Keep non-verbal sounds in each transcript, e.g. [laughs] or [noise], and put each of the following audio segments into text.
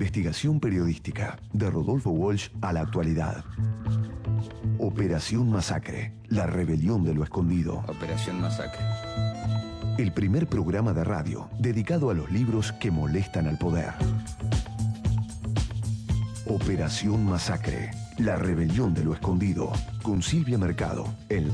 Investigación periodística de Rodolfo Walsh a la actualidad. Operación Masacre, la rebelión de lo escondido. Operación Masacre. El primer programa de radio dedicado a los libros que molestan al poder. Operación Masacre, la rebelión de lo escondido, con Silvia Mercado, en...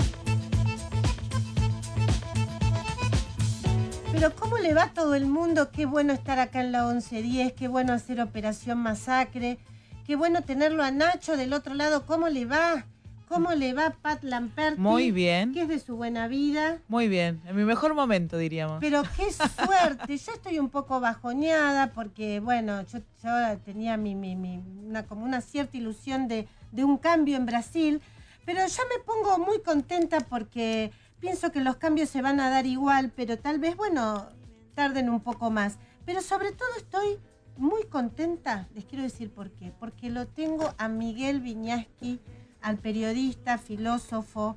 Pero ¿cómo le va a todo el mundo? Qué bueno estar acá en la 1110, qué bueno hacer Operación Masacre, qué bueno tenerlo a Nacho del otro lado. ¿Cómo le va? ¿Cómo le va Pat Lamperti? Muy bien. ¿Qué es de su buena vida? Muy bien, en mi mejor momento diríamos. Pero qué [laughs] suerte, yo estoy un poco bajoneada porque, bueno, yo, yo tenía mi, mi, mi- una, como una cierta ilusión de, de un cambio en Brasil, pero ya me pongo muy contenta porque pienso que los cambios se van a dar igual, pero tal vez, bueno, tarden un poco más. Pero sobre todo estoy muy contenta, les quiero decir por qué, porque lo tengo a Miguel Viñaski, al periodista, filósofo,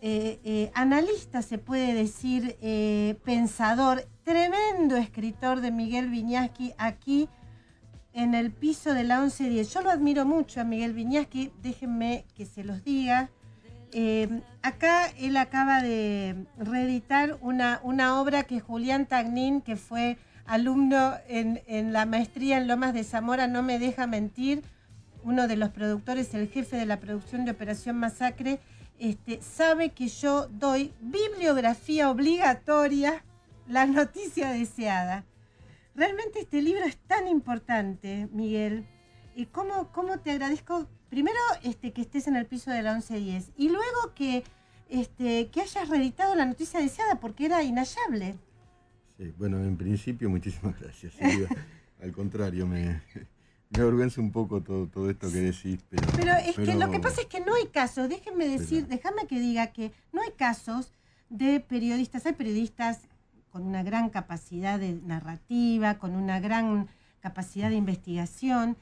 eh, eh, analista, se puede decir, eh, pensador, tremendo escritor de Miguel Viñaski aquí en el piso de la 1110. Yo lo admiro mucho a Miguel Viñaski, déjenme que se los diga. Eh, acá él acaba de reeditar una, una obra que Julián Tagnín, que fue alumno en, en la maestría en Lomas de Zamora, no me deja mentir, uno de los productores, el jefe de la producción de Operación Masacre, este, sabe que yo doy bibliografía obligatoria, la noticia deseada. Realmente este libro es tan importante, Miguel. Y cómo, cómo te agradezco, primero este, que estés en el piso de la 1110 y luego que, este, que hayas reeditado la noticia deseada porque era inhallable. Sí, bueno, en principio, muchísimas [laughs] gracias. Silvia. Al contrario, me, me avergüenza un poco todo, todo esto que decís. Pero, Pero es que lo que pasa es que no hay casos, déjenme decir, déjame que diga que no hay casos de periodistas, hay periodistas con una gran capacidad de narrativa, con una gran capacidad de investigación,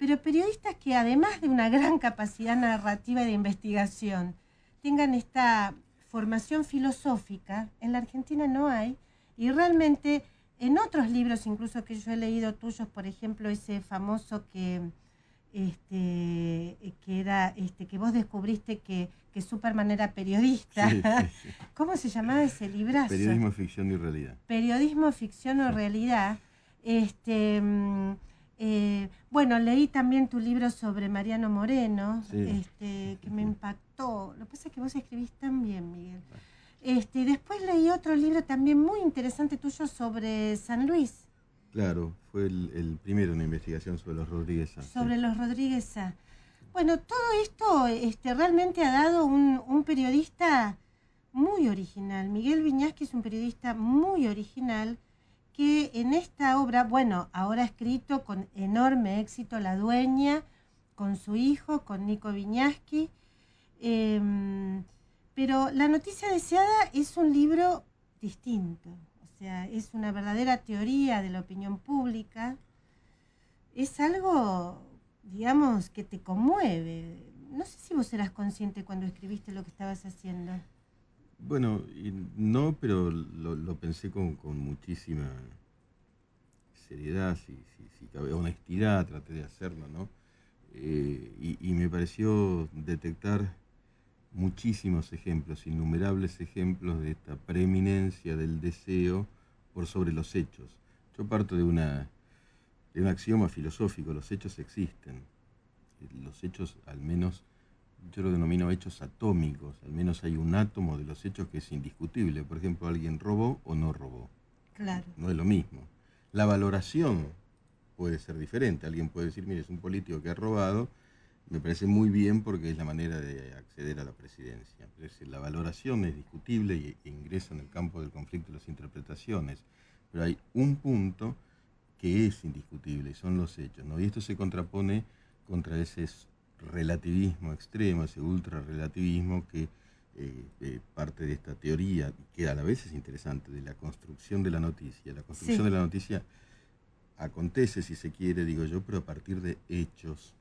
pero periodistas que además de una gran capacidad narrativa y de investigación, tengan esta formación filosófica, en la Argentina no hay, y realmente en otros libros, incluso que yo he leído tuyos, por ejemplo, ese famoso que, este, que era, este, que vos descubriste que, que Superman era periodista. Sí, sí, [laughs] sí. ¿Cómo se llamaba ese librazo? Periodismo, ficción y realidad. Periodismo, ficción o realidad. Este, mm, eh, bueno, leí también tu libro sobre Mariano Moreno, Sí. este, que me impactó. Lo que pasa es que vos escribís tan bien, Miguel. Este, después leí otro libro también muy interesante tuyo sobre San Luis, Claro, fue el, el primero una investigación sobre los Rodríguez. Sí. sobre los Rodríguez Sá. Bueno, todo esto este, realmente ha dado un, un periodista muy original. Miguel Viñasqui es un periodista muy original que en esta obra, bueno, ahora escrito con enorme éxito La Dueña, con su hijo, con Nico Viñasqui. Em, pero La Noticia Deseada es un libro distinto. O sea, es una verdadera teoría de la opinión pública. Es algo, digamos, que te conmueve. No sé si vos eras consciente cuando escribiste lo que estabas haciendo. Bueno, y no, pero lo, lo pensé con, muchísima seriedad, si, si, si cabe, honestidad, traté de hacerlo, ¿no? Eh, y, y me pareció detectar muchísimos ejemplos, innumerables ejemplos de esta preeminencia del deseo por sobre los hechos. Yo parto de una de un axioma filosófico, los hechos existen. Los hechos, al menos, yo lo denomino hechos atómicos, al menos hay un átomo de los hechos que es indiscutible. Por ejemplo, alguien robó o no robó. Claro. No es lo mismo. La valoración puede ser diferente. Alguien puede decir, mire, es un político que ha robado, me parece muy bien porque es la manera de acceder a la presidencia. Pero es decir, la valoración es discutible y e ingresa en el campo del conflicto de las interpretaciones. Pero hay un punto que es indiscutible, y son los hechos, ¿no? Y esto se contrapone contra ese relativismo extremo, ese ultrarrelativismo que eh, eh, parte de esta teoría, que a la vez es interesante, de la construcción de la noticia. La construcción de la noticia acontece, si se quiere, digo yo, pero a partir de hechos,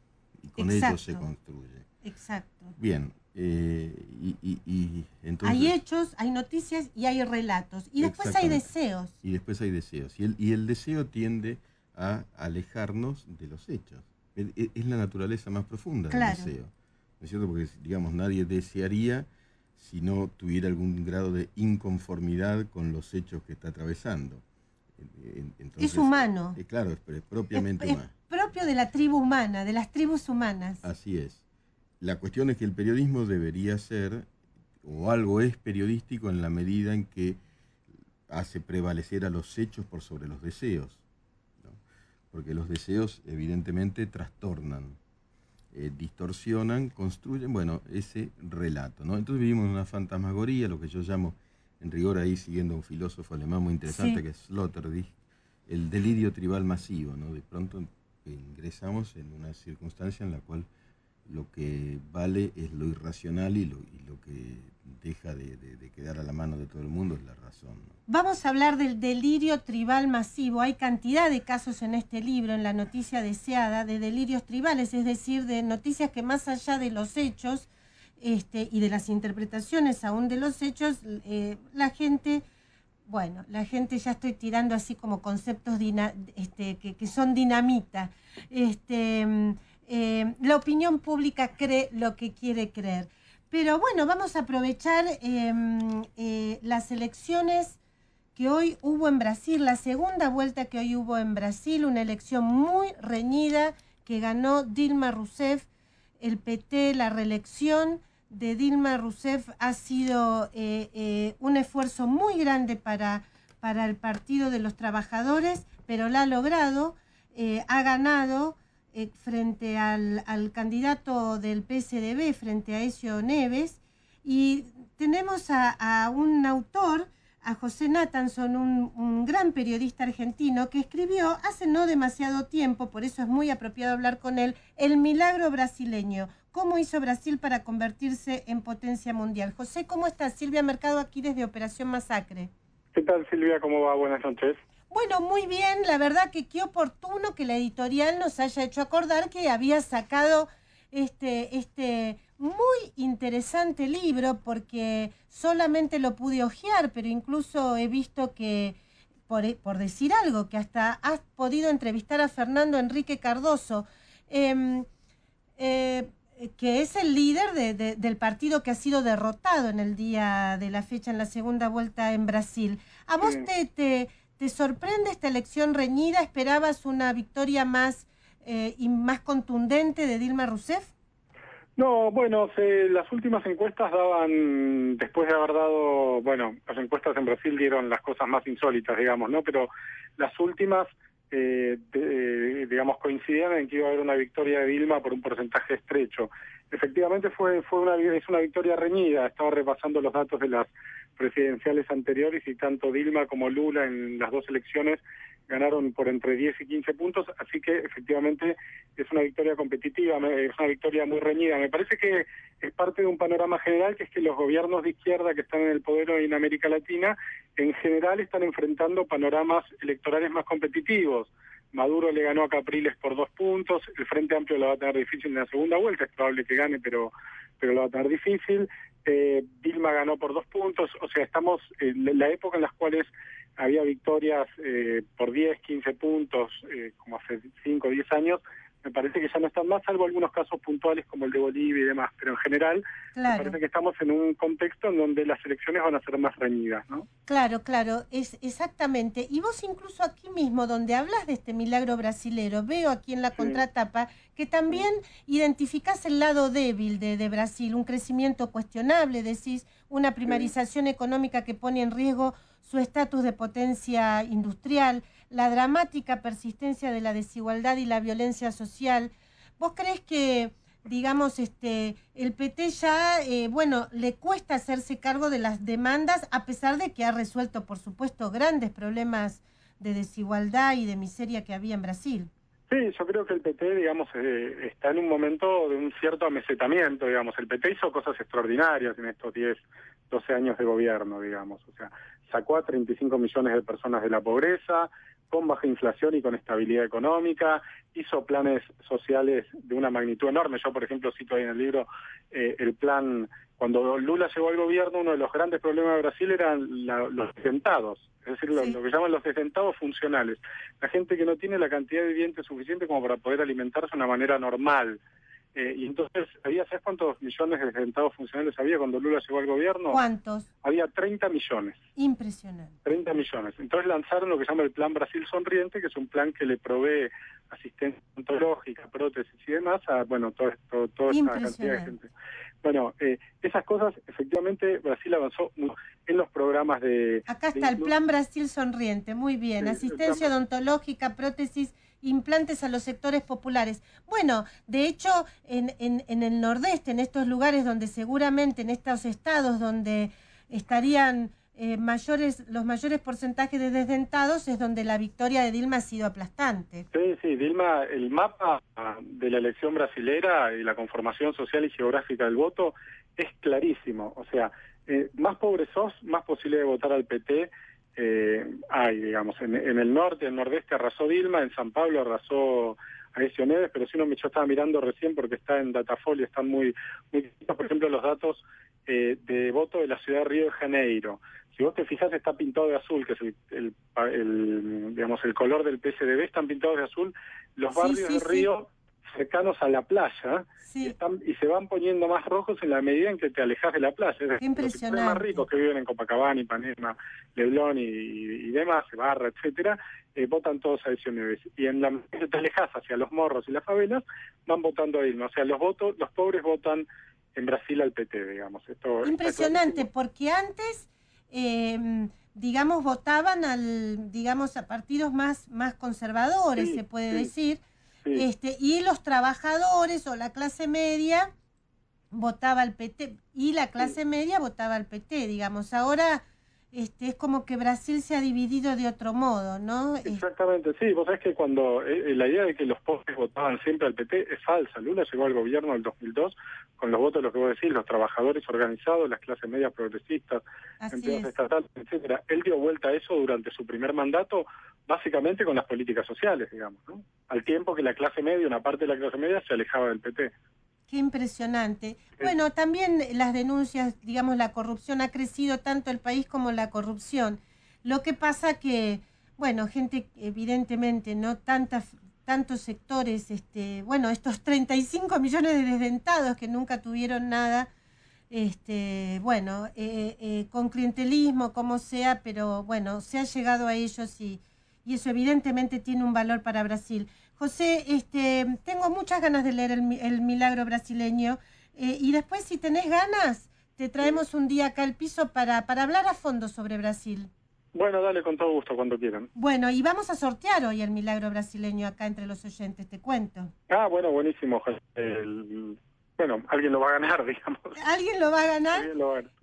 y con ellos se construye. Exacto. Bien, eh, y, entonces... Hay hechos, hay noticias y hay relatos. Y después hay deseos. Y después hay deseos. Y el, y el deseo tiende a alejarnos de los hechos. Es, la naturaleza más profunda del deseo. ¿No es cierto? Porque, digamos, nadie desearía si no tuviera algún grado de inconformidad con los hechos que está atravesando. es humano. Eh, claro, es, propiamente humano. Es propio de la tribu humana, de las tribus humanas. Así es. La cuestión es que el periodismo debería ser, o algo es periodístico en la medida en que hace prevalecer a los hechos por sobre los deseos. Porque los deseos evidentemente trastornan, eh, distorsionan, construyen, bueno, ese relato. ¿no? Entonces vivimos en una fantasmagoría, lo que yo llamo, en rigor ahí siguiendo a un filósofo alemán muy interesante que es Sloterdijk, el delirio tribal masivo. ¿no? De pronto ingresamos en una circunstancia en la cual lo que vale es lo irracional y lo, y lo que deja de, quedar a la mano de todo el mundo es la razón. Vamos a hablar del delirio tribal masivo. Hay cantidad de casos en este libro, en la noticia deseada, de delirios tribales, es decir, de noticias que más allá de los hechos este, y de las interpretaciones aún de los hechos, eh, la gente... Bueno, la gente ya estoy tirando así como conceptos este, que, son dinamita. Este, eh, la opinión pública cree lo que quiere creer. Pero bueno, vamos a aprovechar em, eh, las elecciones que hoy hubo en Brasil, la segunda vuelta que hoy hubo en Brasil, una elección muy reñida que ganó Dilma Rousseff, el PT, la reelección de Dilma Rousseff ha sido eh, un esfuerzo muy grande para, para el Partido de los Trabajadores, pero la ha logrado, ha ganado eh, frente al, candidato del PSDB, frente a Ezio Neves, y tenemos a, un autor, a José Natanson, un, gran periodista argentino, que escribió hace no demasiado tiempo, por eso es muy apropiado hablar con él, El milagro brasileño. ¿Cómo hizo Brasil para convertirse en potencia mundial? José, ¿cómo estás? Silvia Mercado aquí desde Operación Masacre. ¿Qué tal Silvia? ¿Cómo va? Buenas noches. Bueno, muy bien, la verdad que qué oportuno que la editorial nos haya hecho acordar que había sacado este, este muy interesante libro porque solamente lo pude hojear, pero incluso he visto que, por, por decir algo, que hasta has podido entrevistar a Fernando Enrique Cardoso, em, eh, que es el líder del partido que ha sido derrotado en el día de la fecha, en la segunda vuelta en Brasil. ¿A vos te, te, ¿Te sorprende esta elección reñida? ¿Esperabas una victoria más eh, y más contundente de Dilma Rousseff? No, bueno, las últimas encuestas daban, después de haber dado, bueno, las encuestas en Brasil dieron las cosas más insólitas, digamos, ¿no? Pero las últimas, eh, digamos, coincidían en que iba a haber una victoria de Dilma por un porcentaje estrecho. Efectivamente fue, fue una, es una victoria reñida, estaba repasando los datos de las presidenciales anteriores y tanto Dilma como Lula en las dos elecciones ganaron por entre 10 y 15 puntos, así que efectivamente es una victoria competitiva, es una victoria muy reñida. Me parece que es parte de un panorama general que es que los gobiernos de izquierda que están en el poder hoy en América Latina en general están enfrentando panoramas electorales más competitivos. Maduro le ganó a Capriles por dos puntos, el Frente Amplio lo va a tener difícil en la segunda vuelta, es probable que gane, pero, pero lo va a tener difícil. Eh, Dilma ganó por dos puntos, o sea, estamos en la época en las cuales había victorias eh, por 10, 15 puntos, eh, como hace 5 o 10 años, me parece que ya no están más, salvo algunos casos puntuales como el de Bolivia y demás, pero en general me parece que estamos en un contexto en donde las elecciones van a ser más reñidas, ¿no? Claro, claro, es exactamente. Y vos incluso aquí mismo, donde hablas de este milagro brasilero, veo aquí en la contratapa que también identificás el lado débil de, de Brasil, un crecimiento cuestionable, decís, una primarización económica que pone en riesgo su estatus de potencia industrial, la dramática persistencia de la desigualdad y la violencia social. ¿Vos crees que, digamos, este, el PT ya, eh, bueno, le cuesta hacerse cargo de las demandas, a pesar de que ha resuelto, por supuesto, grandes problemas de desigualdad y de miseria que había en Brasil. Sí, yo creo que el PT, digamos, eh, está en un momento de un cierto amesetamiento, digamos. El PT hizo cosas extraordinarias en estos 10, 12 años de gobierno, digamos. O sea, sacó a 35 millones de personas de la pobreza, con baja inflación y con estabilidad económica, hizo planes sociales de una magnitud enorme. Yo, por ejemplo, cito ahí en el libro eh, el plan, cuando Lula llegó al gobierno, uno de los grandes problemas de Brasil eran los desdentados, es decir, lo, que llaman los desdentados funcionales. La gente que no tiene la cantidad de dientes suficiente como para poder alimentarse de una manera normal. Eh, y entonces, había, ¿sabes cuántos millones de desdentados funcionales había cuando Lula llegó al gobierno? ¿Cuántos? Había 30 millones. Impresionante. 30 millones. Entonces lanzaron lo que se llama el Plan Brasil Sonriente, que es un plan que le provee asistencia ontológica, prótesis y demás a, bueno, todo esto, toda esta cantidad de gente. Bueno, eh, esas cosas, efectivamente, Brasil avanzó en los programas de... Acá está el Plan Brasil Sonriente, muy bien. asistencia odontológica, prótesis implantes a los sectores populares. Bueno, de hecho, en, en, en, el nordeste, en estos lugares donde seguramente, en estos estados donde estarían eh, mayores, los mayores porcentajes de desdentados, es donde la victoria de Dilma ha sido aplastante. Sí, sí, Dilma, el mapa de la elección brasilera y la conformación social y geográfica del voto es clarísimo. O sea, eh, más pobres sos, más posible de votar al PT eh, hay, digamos, en, el norte, en el nordeste arrasó Dilma, en San Pablo arrasó Aesio Neves, pero si no, yo estaba mirando recién porque está en Datafolio, están muy, muy por ejemplo, los datos eh, de voto de la ciudad de Río de Janeiro. Si vos te fijas, está pintado de azul, que es el, el, digamos, el color del PSDB, están pintados de azul los barrios de Río cercanos a la playa y, se van poniendo más rojos en la medida en que te alejas de la playa. Es decir, Los más ricos que viven en Copacabana, Ipanema, Leblón y, demás, Barra, etcétera, eh, votan todos a Neves. Y en la medida que te alejas hacia los morros y las favelas, van votando a Dilma. O sea, los votos, los pobres votan en Brasil al PT, digamos. Esto Impresionante, porque antes... Eh, digamos, votaban al, digamos, a partidos más, más conservadores, se puede decir, este, y los trabajadores o la clase media votaba al PT y la clase media votaba al PT, digamos. Ahora este, es como que Brasil se ha dividido de otro modo, ¿no? Exactamente, sí. Vos sabés que cuando eh, eh, la idea de que los pobres votaban siempre al PT es falsa. Lula llegó al gobierno en el 2002 con los votos, lo que vos decís, los trabajadores organizados, las clases medias progresistas, empleados estatales, etcétera. Él dio vuelta a eso durante su primer mandato, básicamente con las políticas sociales, digamos, ¿no? Al tiempo que la clase media, una parte de la clase media, se alejaba del PT. Qué impresionante. Bueno, también las denuncias, digamos, la corrupción ha crecido tanto el país como la corrupción. Lo que pasa que, bueno, gente evidentemente, no tantas tantos sectores, este, bueno, estos 35 millones de desdentados que nunca tuvieron nada, este, bueno, eh, eh, con clientelismo, como sea, pero bueno, se ha llegado a ellos y, y eso evidentemente tiene un valor para Brasil. José, este, tengo muchas ganas de leer el, milagro brasileño eh, y después si tenés ganas, te traemos un día acá al piso para, para hablar a fondo sobre Brasil. Bueno, dale con todo gusto cuando quieran. Bueno, y vamos a sortear hoy el milagro brasileño acá entre los oyentes, te cuento. Ah, bueno, buenísimo. bueno, alguien lo va a ganar, [laughs] digamos. Alguien lo va a ganar.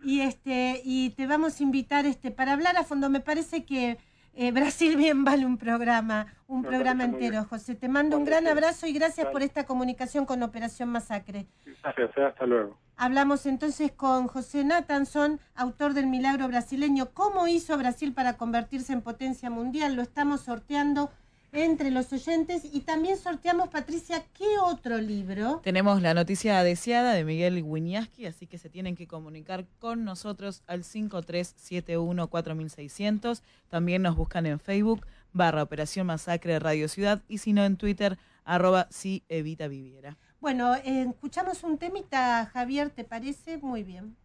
Y este y te vamos a invitar este para hablar a fondo. Me parece que eh, Brasil bien vale un programa, un programa entero, José. Te mando un gran abrazo y gracias por esta comunicación con Operación Masacre. Gracias, eh, hasta luego. Hablamos entonces con José Natanson, autor del Milagro Brasileño. ¿Cómo hizo Brasil para convertirse en potencia mundial? Lo estamos sorteando entre los oyentes y también sorteamos, Patricia, ¿qué otro libro? Tenemos la noticia deseada de Miguel Wiñaski, así que se tienen que comunicar con nosotros al 5371-4600. También nos buscan en Facebook, barra Operación Masacre Radio Ciudad, y si no en Twitter, arroba si evita viviera. Bueno, eh, escuchamos un temita, Javier, ¿te parece? Muy bien.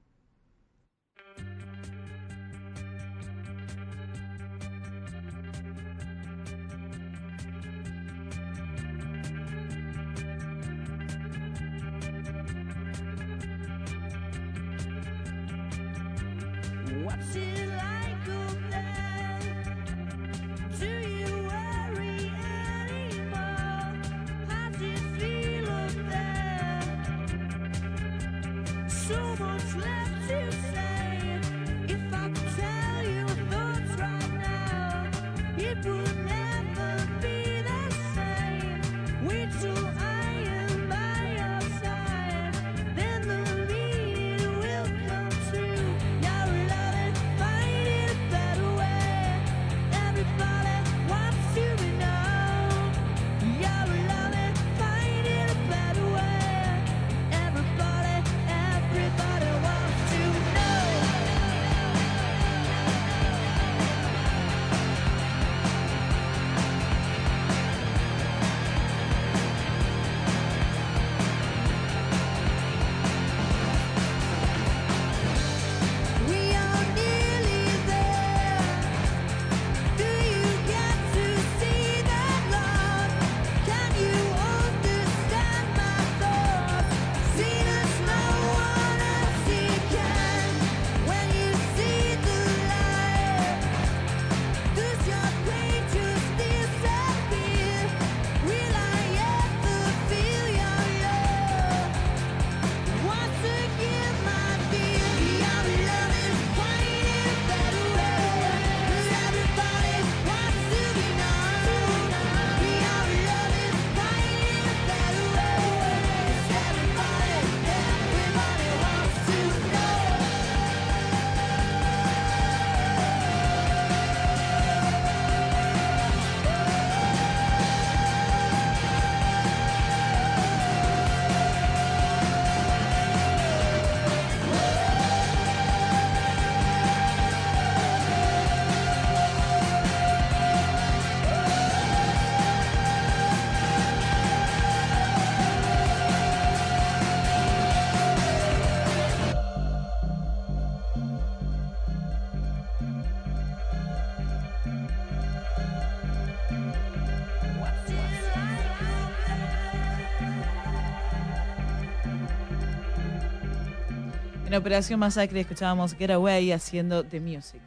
En Operación Masacre escuchábamos Get Away haciendo The Music.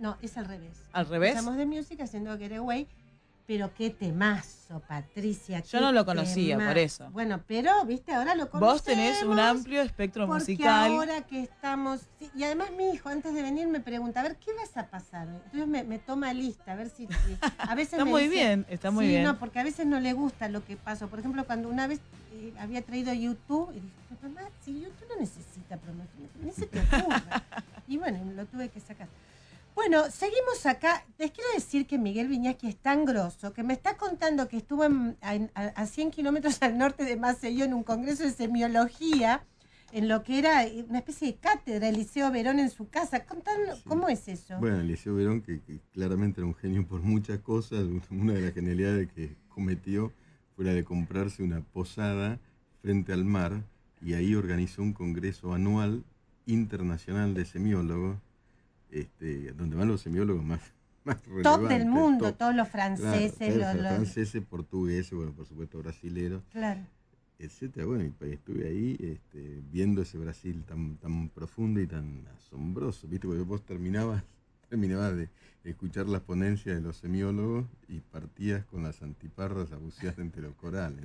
No, es al revés. ¿Al revés? Escuchamos de Music haciendo Get Away, pero qué temazo, Patricia. Yo no lo conocía, temazo. por eso. Bueno, pero, viste, ahora lo conocemos. Vos tenés un amplio espectro porque musical. ahora que estamos... sí, y además mi hijo, antes de venir, me pregunta, a ver, ¿qué vas a pasar? Entonces me, me toma lista, a ver si... si- a veces [laughs] Está me muy dice- bien, está muy sí, bien. no, porque a veces no le gusta lo que pasó. Por ejemplo, cuando una vez eh, había traído YouTube, y dije, mamá, si YouTube no necesita promoción, ni se te ocurra. y bueno, lo tuve que sacar. Bueno, seguimos acá. Les quiero decir que Miguel Viñaski es tan grosso que me está contando que estuvo en- a, a- a 100 kilómetros al norte de Maceió en un congreso de semiología, en lo que era una especie de cátedra, el Liceo Verón en su casa. Contanos, Sí. ¿cómo es eso? Bueno, Eliseo Verón, que, que claramente era un genio por muchas cosas, [laughs] una de las genialidades que cometió fue la de comprarse una posada frente al mar y ahí organizó un congreso anual internacional de semiólogos, este, donde van los semiólogos más, [laughs] más Top del mundo, top. todos los franceses, los- los- franceses, portugueses, bueno, por supuesto brasileros, claro. etcétera. Bueno, y pues estuve ahí este, viendo ese Brasil tan, tan profundo y tan asombroso, ¿viste? Porque vos terminabas, [laughs] terminabas de escuchar las ponencias de los semiólogos y partías con las antiparras a bucear entre los corales.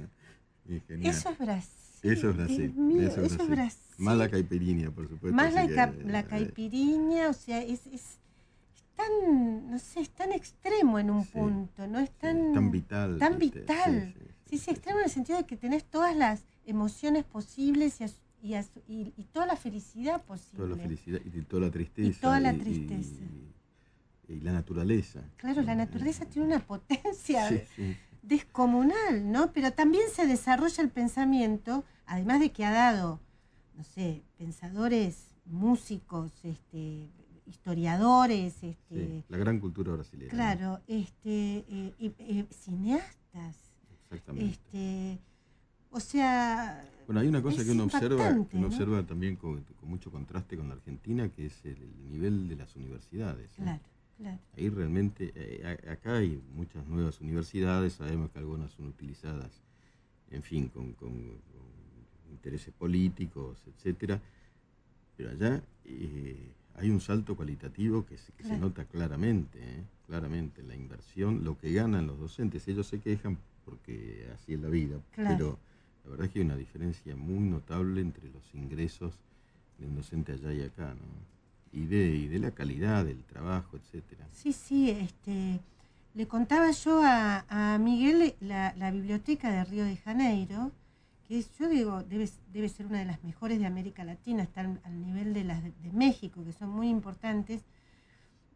Eso es Brasil. Eso es Brasil. Mío, eso es Brasil. Más la caipirinha, por supuesto. Más la, ca- eh, la eh, caipiriña, o sea, es, es, es tan, no sé, es tan extremo en un Sí, punto, ¿no? Es sí, tan, tan vital. tan vital. Sí, sí, extremo en el sentido de que tenés todas las emociones posibles y, y, y- y toda la felicidad posible. Toda la felicidad y toda la tristeza. toda la tristeza. y- y la naturaleza. Claro, la naturaleza tiene una potencia descomunal, ¿no? Pero también se desarrolla el pensamiento, además de que ha dado, no sé, pensadores, músicos, este, historiadores, este, Sí, la gran cultura brasileña. claro, este, eh, eh, cineastas, Exactamente. este, o sea, bueno, hay una cosa que uno observa, que uno ¿no? observa también con, con mucho contraste con la Argentina, que es el, el nivel de las universidades. claro, claro, Ahí realmente, eh, acá hay muchas nuevas universidades, sabemos que algunas son utilizadas, en fin, con, con- con intereses políticos, etcétera, pero allá eh, hay un salto cualitativo que, se, que se Claro. nota claramente, ¿eh? claramente, la inversión, lo que ganan los docentes, ellos se quejan porque así es la vida, Claro. pero la verdad es que hay una diferencia muy notable entre los ingresos de un docente allá y acá, ¿no? y de, y de la calidad del trabajo, etcétera. Sí, sí, este, le contaba yo a, a Miguel la, la biblioteca de Río de Janeiro, que yo digo, debe, debe ser una de las mejores de América Latina, está al, nivel de las de, de México, que son muy importantes,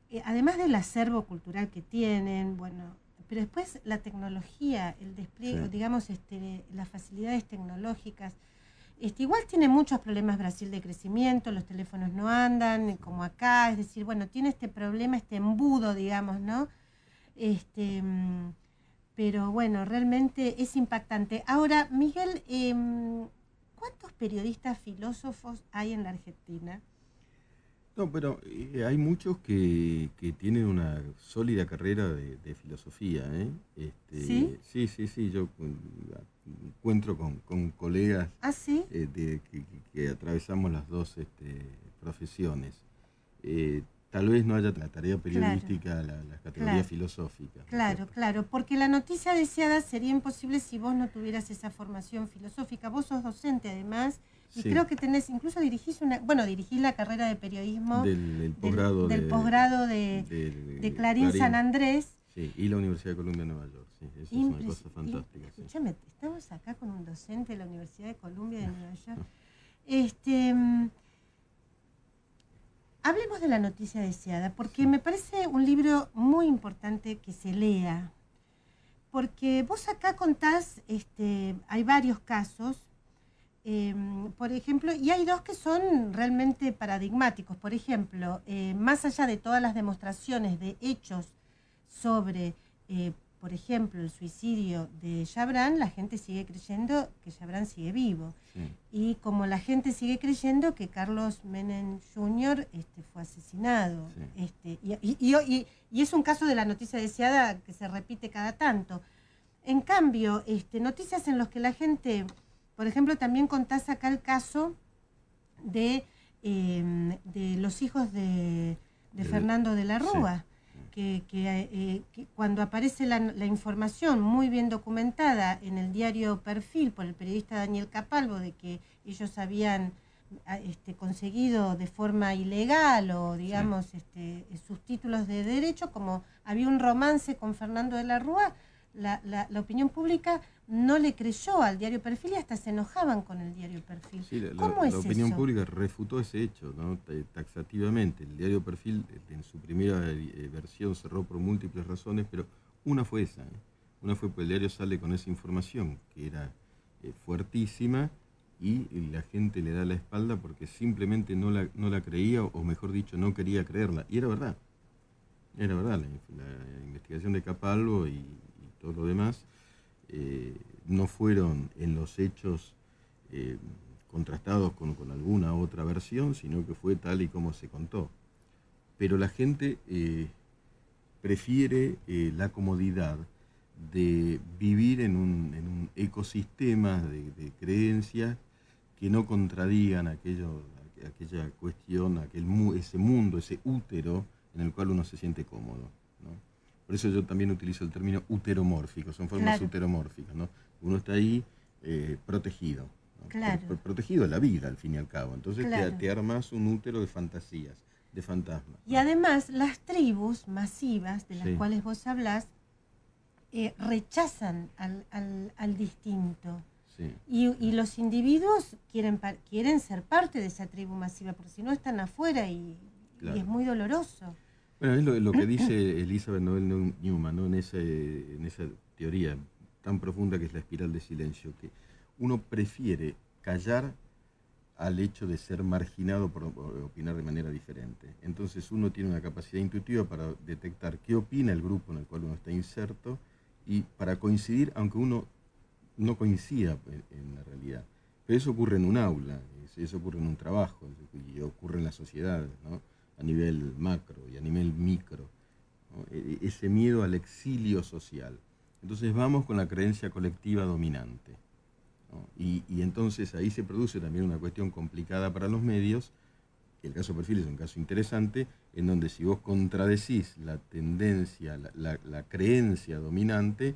Eh, además del acervo cultural que tienen, bueno, pero después la tecnología, el despliegue, Sí. digamos, este, las facilidades tecnológicas. Este, igual tiene muchos problemas Brasil de crecimiento, los teléfonos no andan, como acá, es decir, bueno, tiene este problema, este embudo, digamos, ¿no? Este, mm, pero bueno, realmente es impactante. Ahora, Miguel, em, ¿cuántos periodistas filósofos hay en la Argentina? No, pero eh, hay muchos que, que tienen una sólida carrera de, de filosofía, ¿eh? Este, ¿Sí? Sí, sí, sí, yo encuentro con, con colegas ¿Ah, sí? eh, de- que, que- que atravesamos las dos este, profesiones. Tal vez no haya la tarea periodística, la, la categoría Claro. filosófica. ¿no es Claro, claro, porque la noticia deseada sería imposible si vos no tuvieras esa formación filosófica. Vos sos docente además y Sí. creo que tenés, incluso dirigís una, bueno, dirigís la carrera de periodismo Del, posgrado del de, posgrado de, de- de Clarín, San Andrés. Sí, y la Universidad de Columbia Nueva York. Sí, eso es una cosa fantástica. sí. Escúchame, estamos acá con un docente de la Universidad de Columbia de Nueva York. Este, mm, hablemos de la noticia deseada, porque me parece un libro muy importante que se lea. Porque vos acá contás, este, hay varios casos, em, por ejemplo, y hay dos que son realmente paradigmáticos. Por ejemplo, eh, más allá de todas las demostraciones de hechos sobre, eh, por ejemplo, el suicidio de Chabran, la gente sigue creyendo que Chabran sigue vivo. Sí. Y como la gente sigue creyendo que Carlos Menem Jr. Este, fue asesinado. Sí. Este, y, y- y- es un caso de la noticia deseada que se repite cada tanto. En cambio, este, noticias en las que la gente, por ejemplo, también contás acá el caso de eh, de los hijos de, de Fernando de la Rúa. Que, que, que, cuando aparece la, la, información muy bien documentada en el diario Perfil por el periodista Daniel Capalvo de que ellos habían este, conseguido de forma ilegal o digamos sí. este, sus títulos de derecho, como había un romance con Fernando de la Rúa, la, la, la, opinión pública no le creyó al diario Perfil y hasta se enojaban con el diario Perfil. Sí, la, ¿Cómo es la opinión eso? pública refutó ese hecho ¿no? taxativamente. El diario Perfil en su primera eh, versión cerró por múltiples razones, pero una fue esa. ¿eh? Una fue porque el diario sale con esa información que era eh, fuertísima y la gente le da la espalda porque simplemente no la, no la creía o mejor dicho no quería creerla. Y era verdad. Era verdad. La, la investigación de Capalvo y, y, todo lo demás eh, no fueron en los hechos eh, contrastados con, alguna otra versión, sino que fue tal y como se contó. Pero la gente eh, prefiere la comodidad de vivir en un, en un ecosistema de, de creencias que no contradigan aquello, aquella cuestión, aquel, ese mundo, ese útero en el cual uno se siente cómodo. ¿no? Por eso yo también utilizo el término uteromórfico, son formas claro. uteromórficas. ¿no? Uno está ahí eh, protegido. ¿no? Claro. Pro, protegido de la vida, al fin y al cabo. Entonces claro. te, te, armas un útero de fantasías, de fantasmas. Y además las tribus masivas de las sí. cuales vos hablás eh, rechazan al, al, al distinto. Sí. Y, y, los individuos quieren, quieren ser parte de esa tribu masiva, porque si no están afuera y, claro. y es muy doloroso. Bueno, es lo, lo, que [coughs] dice Elizabeth Noel Newman ¿no? en, ese, en esa teoría tan profunda que es la espiral de silencio, que uno prefiere callar al hecho de ser marginado por, por opinar de manera diferente. Entonces uno tiene una capacidad intuitiva para detectar qué opina el grupo en el cual uno está inserto y para coincidir, aunque uno no coincida en la realidad. Pero eso ocurre en un aula, eso ocurre en un trabajo, y ocurre en la sociedad, ¿no? A nivel macro y a nivel micro. ¿no? Ese miedo al exilio social. Entonces vamos con la creencia colectiva dominante. Y, y, entonces ahí se produce también una cuestión complicada para los medios. El caso Perfil es un caso interesante, en donde si vos contradecís la tendencia, la, la, la creencia dominante,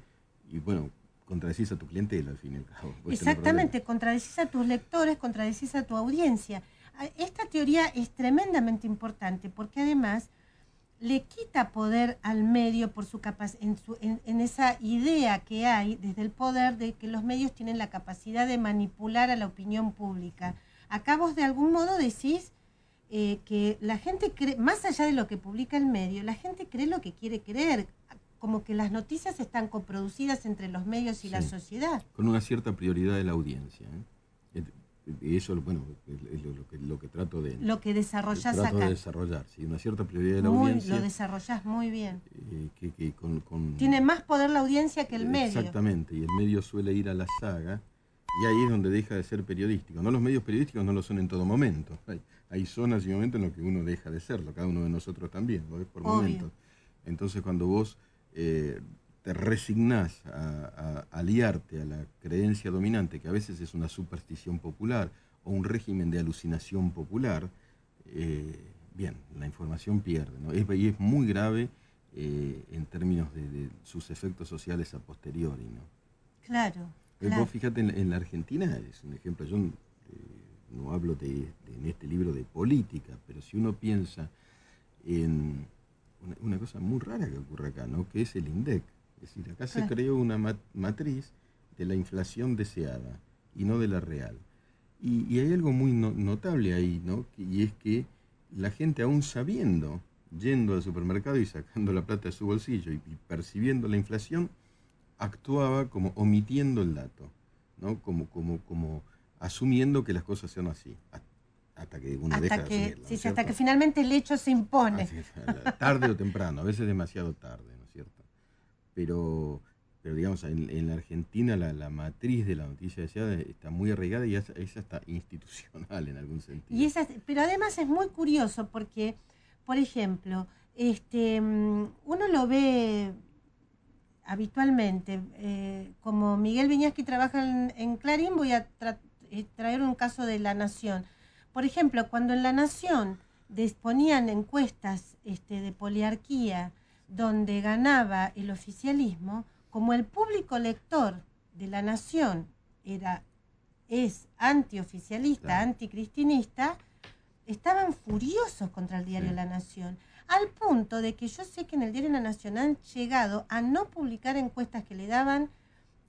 y bueno, contradecís a tu clientela al fin y al cabo. Exactamente, contradecís a tus lectores, contradecís a tu audiencia. Esta teoría es tremendamente importante porque además le quita poder al medio por su capacidad, en, su, en, en, esa idea que hay desde el poder de que los medios tienen la capacidad de manipular a la opinión pública. Acá vos de algún modo decís eh, que la gente cree, más allá de lo que publica el medio, la gente cree lo que quiere creer, como que las noticias están coproducidas entre los medios y sí, la sociedad. Con una cierta prioridad de la audiencia. ¿eh? Eso, bueno, es lo, que, lo que trato de... Lo que desarrollás trato acá. de desarrollar, sí, una cierta prioridad de la muy, audiencia. Lo desarrollás muy bien. Eh, que, que con, con, Tiene más poder la audiencia que el medio. Exactamente, y el medio suele ir a la saga, y ahí es donde deja de ser periodístico. No los medios periodísticos no lo son en todo momento. Hay, hay zonas y momentos en los que uno deja de serlo, cada uno de nosotros también, ¿no? por Obvio. momentos. Entonces cuando vos eh, te resignás a, a, aliarte a la creencia dominante, que a veces es una superstición popular o un régimen de alucinación popular, eh, bien, la información pierde. ¿no? Es, y es muy grave eh, en términos de, de, sus efectos sociales a posteriori. ¿no? Claro. Eh, claro. Vos fíjate, en, en, la Argentina es un ejemplo, yo no hablo de, de, en este libro de política, pero si uno piensa en una, una, cosa muy rara que ocurre acá, ¿no? que es el INDEC. Es decir, acá se creó una mat matriz de la inflación deseada y no de la real. Y, y hay algo muy no, notable ahí, ¿no? y es que la gente aún sabiendo, yendo al supermercado y sacando la plata de su bolsillo y, y percibiendo la inflación, actuaba como omitiendo el dato, ¿no? como, como, como asumiendo que las cosas sean así, hasta que uno hasta deja que, de asumirlo. Sí, sí, hasta que finalmente el hecho se impone. Es, tarde o temprano, a veces demasiado tarde. Pero, pero digamos, en, la Argentina la, la, matriz de la noticia deseada está muy arraigada y esa, esa está [laughs] institucional en algún sentido. Y esa, pero además es muy curioso porque, por ejemplo, este, mm, uno lo ve habitualmente, eh, como Miguel Viñas que trabaja en, Clarín, voy a eh, traer un caso de La Nación. Por ejemplo, cuando en La Nación disponían encuestas este, de poliarquía donde ganaba el oficialismo, como el público lector de La Nación era es antioficialista, Claro. anticristinista, estaban furiosos contra el diario Sí. La Nación, al punto de que yo sé que en el diario La Nación han llegado a no publicar encuestas que le daban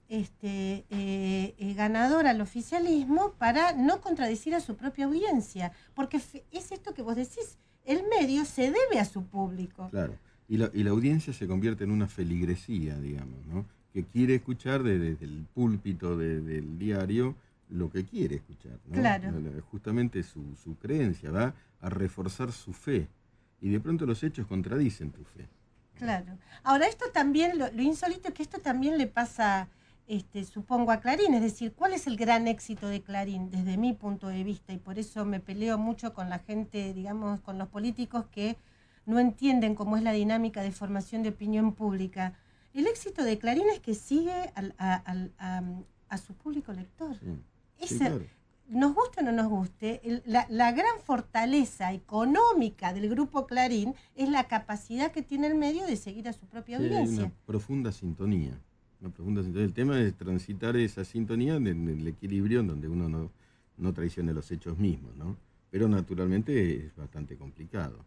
este eh, eh, ganador al oficialismo para no contradecir a su propia audiencia, porque es esto que vos decís, el medio se debe a su público. Claro. Y la, y la audiencia se convierte en una feligresía, digamos, ¿no? Que quiere escuchar de- desde el púlpito de- del diario lo que quiere escuchar, ¿no? Claro. La- la- Justamente su, su creencia va a reforzar su fe. Y de pronto los hechos contradicen tu fe. Claro. Ahora, esto también, lo, lo insólito es que esto también le pasa, este, supongo, a Clarín. Es decir, ¿cuál es el gran éxito de Clarín desde mi punto de vista? Y por eso me peleo mucho con la gente, digamos, con los políticos que no entienden cómo es la dinámica de formación de opinión pública. El éxito de Clarín es que sigue al- a, al- a- a su público lector. Sí. Ese- Sí, claro. nos guste o no nos guste, el- la, la gran fortaleza económica del grupo Clarín es la capacidad que tiene el medio de seguir a su propia Sí, hay audiencia. una profunda sintonía. Una profunda sintonía. El tema es transitar esa sintonía en en el equilibrio en donde uno no, no traicione los hechos mismos, ¿no? Pero naturalmente es bastante complicado.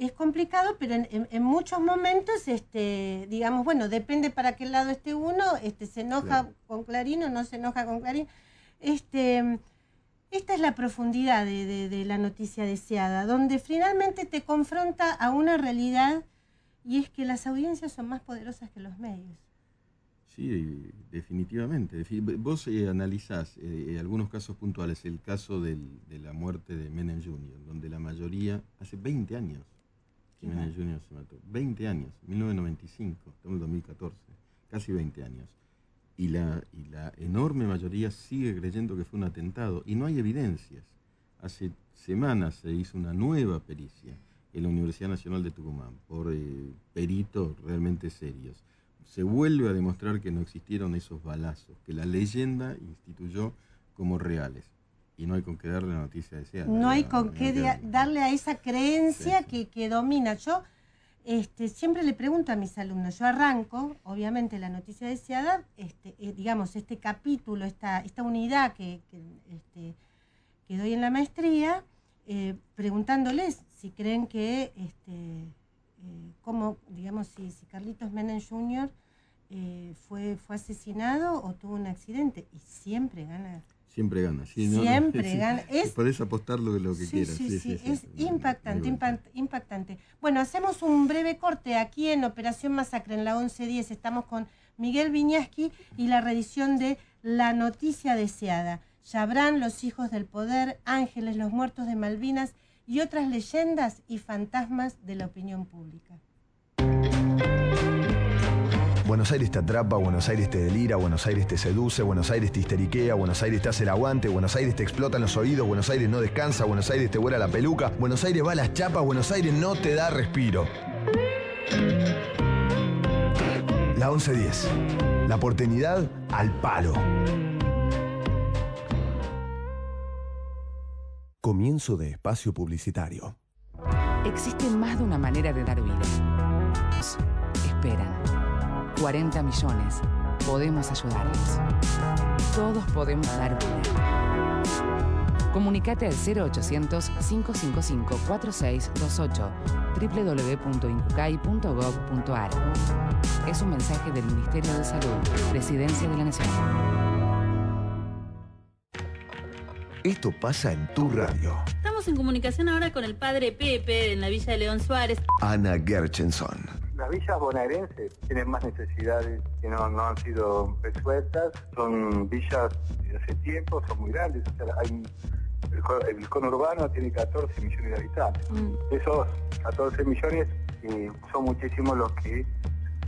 Es complicado, pero en, en- en muchos momentos, este, digamos, bueno, depende para qué lado esté uno, este, se enoja Claro. con Clarín o no se enoja con Clarín. Este, esta es la profundidad de, de- de la noticia deseada, donde finalmente te confronta a una realidad y es que las audiencias son más poderosas que los medios. Sí, definitivamente. Defi- Vos eh, analizás eh, algunos casos puntuales, el caso del- de la muerte de Menem Jr., donde la mayoría, hace 20 años Menem Jr. se mató, 20 años, 1995, estamos en 2014, casi 20 años. Y la, y la enorme mayoría sigue creyendo que fue un atentado y no hay evidencias. Hace semanas se hizo una nueva pericia en la Universidad Nacional de Tucumán por eh, peritos realmente serios. Se vuelve a demostrar que no existieron esos balazos, que la leyenda instituyó como reales. Y no hay con qué darle la noticia deseada. No hay con no qué hay darle a esa creencia Sí, sí. Que, que domina. Yo este, siempre le pregunto a mis alumnos, yo arranco, obviamente, la noticia deseada, este, eh, digamos, este capítulo, esta, esta unidad que, que, este, que doy en la maestría, eh, preguntándoles si creen que, este, eh, cómo, digamos, si, si Carlitos Menem Jr. eh, fue, fue asesinado o tuvo un accidente. Y siempre gana Siempre gana. sí, no, no, Siempre [laughs] sí, gana. sí, Es- Podés apostar lo, lo que quieras. sí, sí, es impactante, impact- impactante. Bueno, hacemos un breve corte aquí en Operación Masacre, en la 1110. Estamos con Miguel Viñaski y la reedición de La Noticia Deseada. Yabrán, Los Hijos del Poder, Ángeles, Los Muertos de Malvinas y otras leyendas y fantasmas de la opinión pública. Buenos Aires te atrapa, Buenos Aires te delira, Buenos Aires te seduce, Buenos Aires te histeriquea, Buenos Aires te hace el aguante, Buenos Aires te explotan los oídos, Buenos Aires no descansa, Buenos Aires te vuela la peluca, Buenos Aires va a las chapas, Buenos Aires no te da respiro. La 1110. La oportunidad al palo. Comienzo de espacio publicitario. Existe más de una manera de dar vida. Esperan. 40 millones. Podemos ayudarlos. Todos podemos dar vida. Comunicate al 0800-555-4628 www.incucay.gov.ar Es un mensaje del Ministerio de Salud, Presidencia de la Nación. Esto pasa en tu radio. Estamos en comunicación ahora con el padre Pepe en la Villa de León Suárez. Ana Gerchenson. Las villas bonaerenses tienen más necesidades que no, no han sido resueltas. Son villas de hace tiempo, son muy grandes. O sea, hay- el, el conurbano tiene 14 millones de habitantes. Mm. Esos 14 millones eh, son muchísimos los que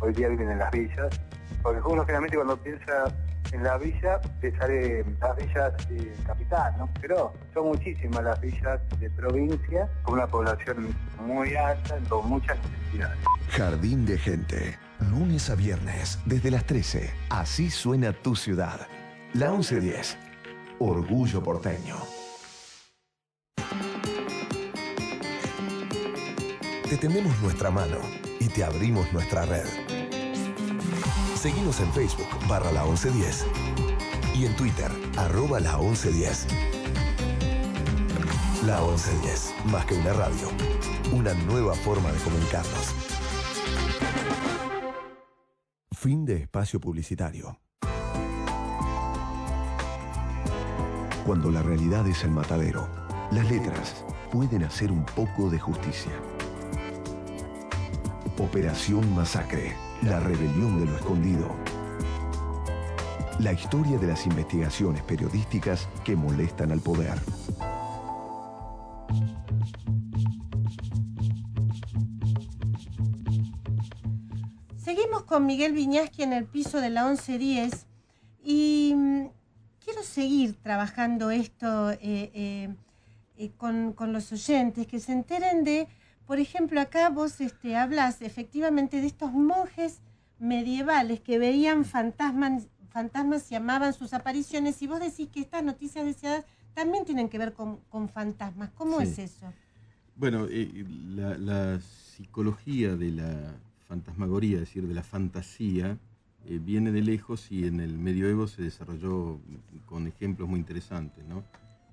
hoy día viven en las villas. Porque uno generalmente cuando piensa en la villa te sale las villas eh, capital, ¿no? Pero son muchísimas las villas de provincia, con una población muy alta, con muchas necesidades. Jardín de Gente, lunes a viernes, desde las 13. Así suena tu ciudad. La 1110. Orgullo porteño. Te tendemos nuestra mano y te abrimos nuestra red Seguimos en Facebook barra la 1110 y en Twitter arroba la 1110. La 1110, más que una radio, una nueva forma de comunicarnos. Fin de espacio publicitario. Cuando la realidad es el matadero, las letras pueden hacer un poco de justicia. Operación Masacre, la rebelión de lo escondido. La historia de las investigaciones periodísticas que molestan al poder. Seguimos con Miguel Viñaski en el piso de la 1110 y mm, quiero seguir trabajando esto eh, eh, eh, con, con los oyentes, que se enteren de, por ejemplo, acá vos este, hablas efectivamente de estos monjes medievales que veían fantasmas, fantasmas y amaban sus apariciones y vos decís que estas noticias deseadas también tienen que ver con, con fantasmas. ¿Cómo Sí. es eso? Bueno, eh, la, la psicología de la fantasmagoría, es decir, de la fantasía, eh, viene de lejos y en el medioevo se desarrolló con ejemplos muy interesantes, ¿no?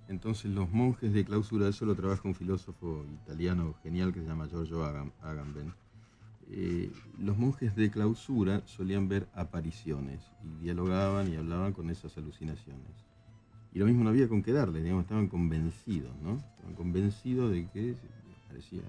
Entonces los monjes de clausura, eso lo trabaja un filósofo italiano genial que se llama Giorgio Agam- Agamben. Eh, los monjes de clausura solían ver apariciones y dialogaban y hablaban con esas alucinaciones. Y lo mismo no había con qué darles, digamos, estaban convencidos, ¿no? Estaban convencidos de que parecía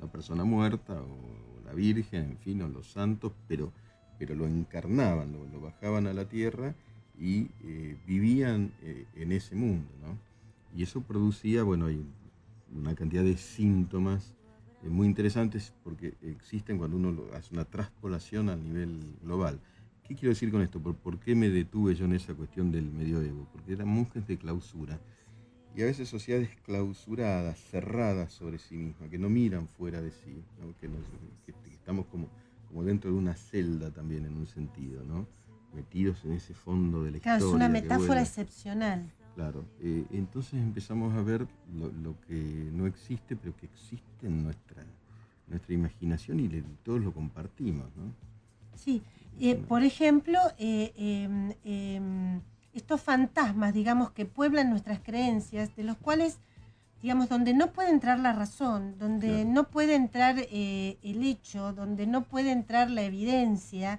la persona muerta o la Virgen, en fin, o los santos, pero, pero lo encarnaban, lo, lo bajaban a la tierra y eh, vivían eh, en ese mundo, ¿no? Y eso producía, bueno, hay una cantidad de síntomas eh, muy interesantes porque existen cuando uno hace una traspolación a nivel global. ¿Qué quiero decir con esto? ¿Por, por qué me detuve yo en esa cuestión del medioevo? Porque eran monjes de clausura y a veces sociedades clausuradas, cerradas sobre sí mismas, que no miran fuera de sí, ¿no? que, nos- que- que estamos como, como dentro de una celda también en un sentido, ¿no? metidos en ese fondo de la Claro, es historia. una metáfora excepcional. Claro, eh, entonces empezamos a ver lo, lo que no existe, pero que existe en nuestra, nuestra imaginación y le- todos lo compartimos, ¿no? Sí, eh, por ejemplo, eh, em, em, estos fantasmas, digamos, que pueblan nuestras creencias, de los cuales, digamos, donde no puede entrar la razón, donde Claro. no puede entrar el hecho, donde no puede entrar la evidencia,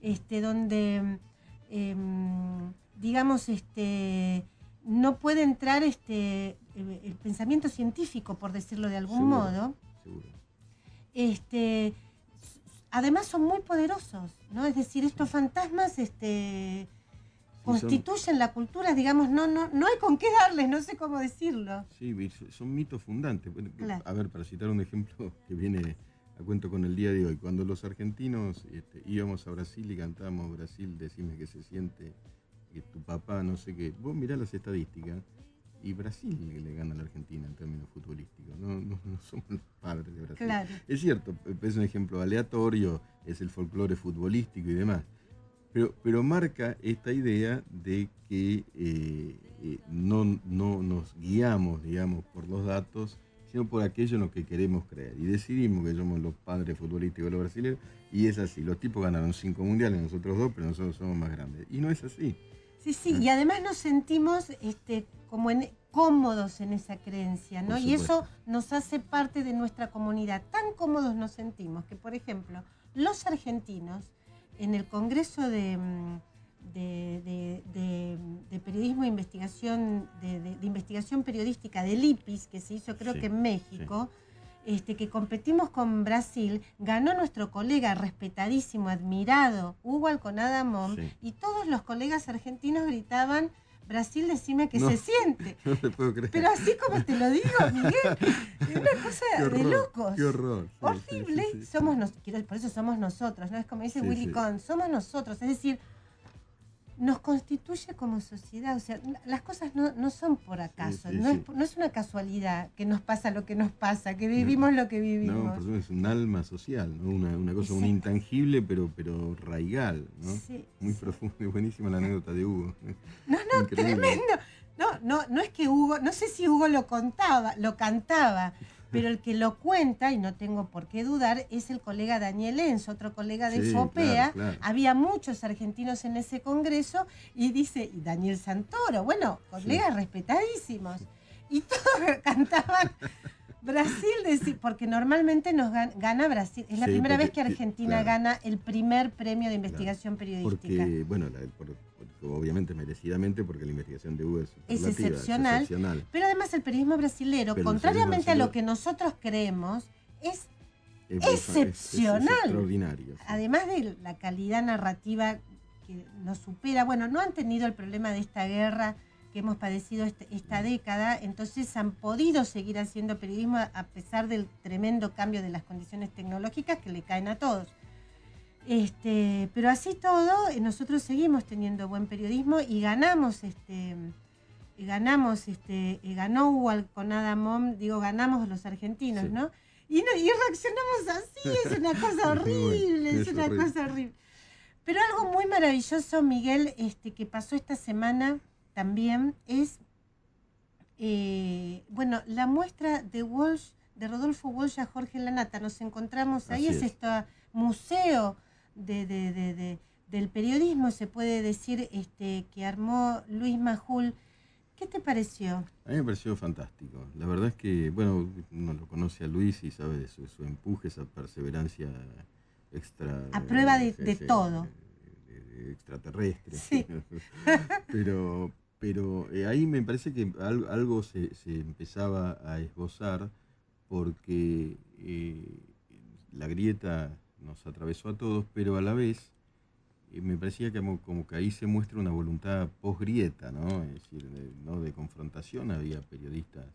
este, donde, em, digamos, este, no puede entrar este, el, el pensamiento científico, por decirlo de algún Seguro, modo Seguro. este además son muy poderosos, ¿no? Es decir, estos fantasmas este constituyen la cultura, digamos, no no no hay con qué darles, no sé cómo decirlo. Sí, son mitos fundantes. Claro. A ver, para citar un ejemplo que viene a cuento con el día de hoy, cuando los argentinos este, íbamos a Brasil y cantábamos Brasil, decime que se siente que tu papá, no sé qué, vos mirá las estadísticas y Brasil le, le gana a la Argentina en términos futbolísticos, no, no, no somos los padres de Brasil. Claro. Es cierto, es un ejemplo aleatorio, es el folclore futbolístico y demás, pero, pero marca esta idea de que eh, eh, no, no nos guiamos, digamos, por los datos, sino por aquello en lo que queremos creer. Y decidimos que somos los padres futbolísticos de los brasileños, y es así. Los tipos ganaron cinco mundiales, nosotros dos, pero nosotros somos más grandes. Y no es así. Sí, sí, y además nos sentimos este como en- cómodos en esa creencia, ¿no? Y eso nos hace parte de nuestra comunidad. Tan cómodos nos sentimos que, por ejemplo, los argentinos en el Congreso de, mm, de, de- Periodismo e Investigación, de, Investigación Periodística del IPIS, que se hizo creo Sí, que en México, este, que competimos con Brasil, ganó nuestro colega respetadísimo, admirado, Hugo Alconada Mom, Sí. y todos los colegas argentinos gritaban, Brasil, decime que No. se [laughs] siente. No te puedo creer. Pero así como te lo digo, Miguel, es una cosa de locos. Qué horror. Horrible, sí, sí. somos nos, quiero- por eso somos nosotros, ¿no? Es como dice Willy. Cohn, somos nosotros, es decir, nos constituye como sociedad, o sea, la- las cosas no, no son por acaso, sí, no, sí. Es, no es una casualidad que nos pasa lo que nos pasa, que vivimos lo que No, vivimos. por supuesto, es un alma social, ¿no? una, una cosa, un intangible, pero, pero raigal, ¿no? Sí, Muy profundo, buenísima la anécdota de Hugo. [laughs] No, no, Increíble. tremendo. No, no, no es que Hugo, no sé si Hugo lo contaba, lo cantaba, pero el que lo cuenta, y no tengo por qué dudar, es el colega Daniel Enzo, otro colega de Sí, FOPEA. claro, claro. Había muchos argentinos en ese congreso y dice, y Daniel Santoro, bueno, colegas respetadísimos. Y todos [laughs] cantaban Brasil, porque normalmente nos gan- gana Brasil. Es la Sí, primera porque- vez que Argentina claro. gana el primer premio de investigación periodística. Porque, bueno, la- por- por- obviamente merecidamente, porque la investigación de Hugo es, es excepcional, excepcional. Pero además el periodismo brasilero, Pero contrariamente periodismo a lo que nosotros creemos, es excepcional. extraordinario. sí. además de la calidad narrativa que nos supera, bueno, no han tenido el problema de esta guerra que hemos padecido este- esta década, entonces han podido seguir haciendo periodismo a- pesar del tremendo cambio de las condiciones tecnológicas que le caen a todos. Este, pero así todo, eh, nosotros seguimos teniendo buen periodismo y ganamos este ganamos este ganó Hugo con Adamom, digo, ganamos los argentinos, Sí. ¿no? Y, no- y reaccionamos así, [laughs] es una cosa horrible, es es una horrible. cosa horrible. Pero algo muy maravilloso, Miguel, este, que pasó esta semana también es, eh, bueno, la muestra de Walsh, de Rodolfo Walsh a Jorge Lanata. Nos encontramos ahí, Así es, es. este museo de, de- de- de- del periodismo, se puede decir, este, que armó Luis Majul. ¿Qué te pareció? A mí me pareció fantástico. La verdad es que, bueno, uno lo conoce a Luis y sabe de su, su empuje, esa perseverancia extra... A prueba de- de sí, todo. de extraterrestre. Sí. pero pero eh, ahí me parece que al- algo se, se empezaba a esbozar porque eh, la grieta nos atravesó a todos, pero a la vez eh, me parecía que como, como que ahí se muestra una voluntad post-grieta, ¿no? Es decir, de, no de confrontación, había periodistas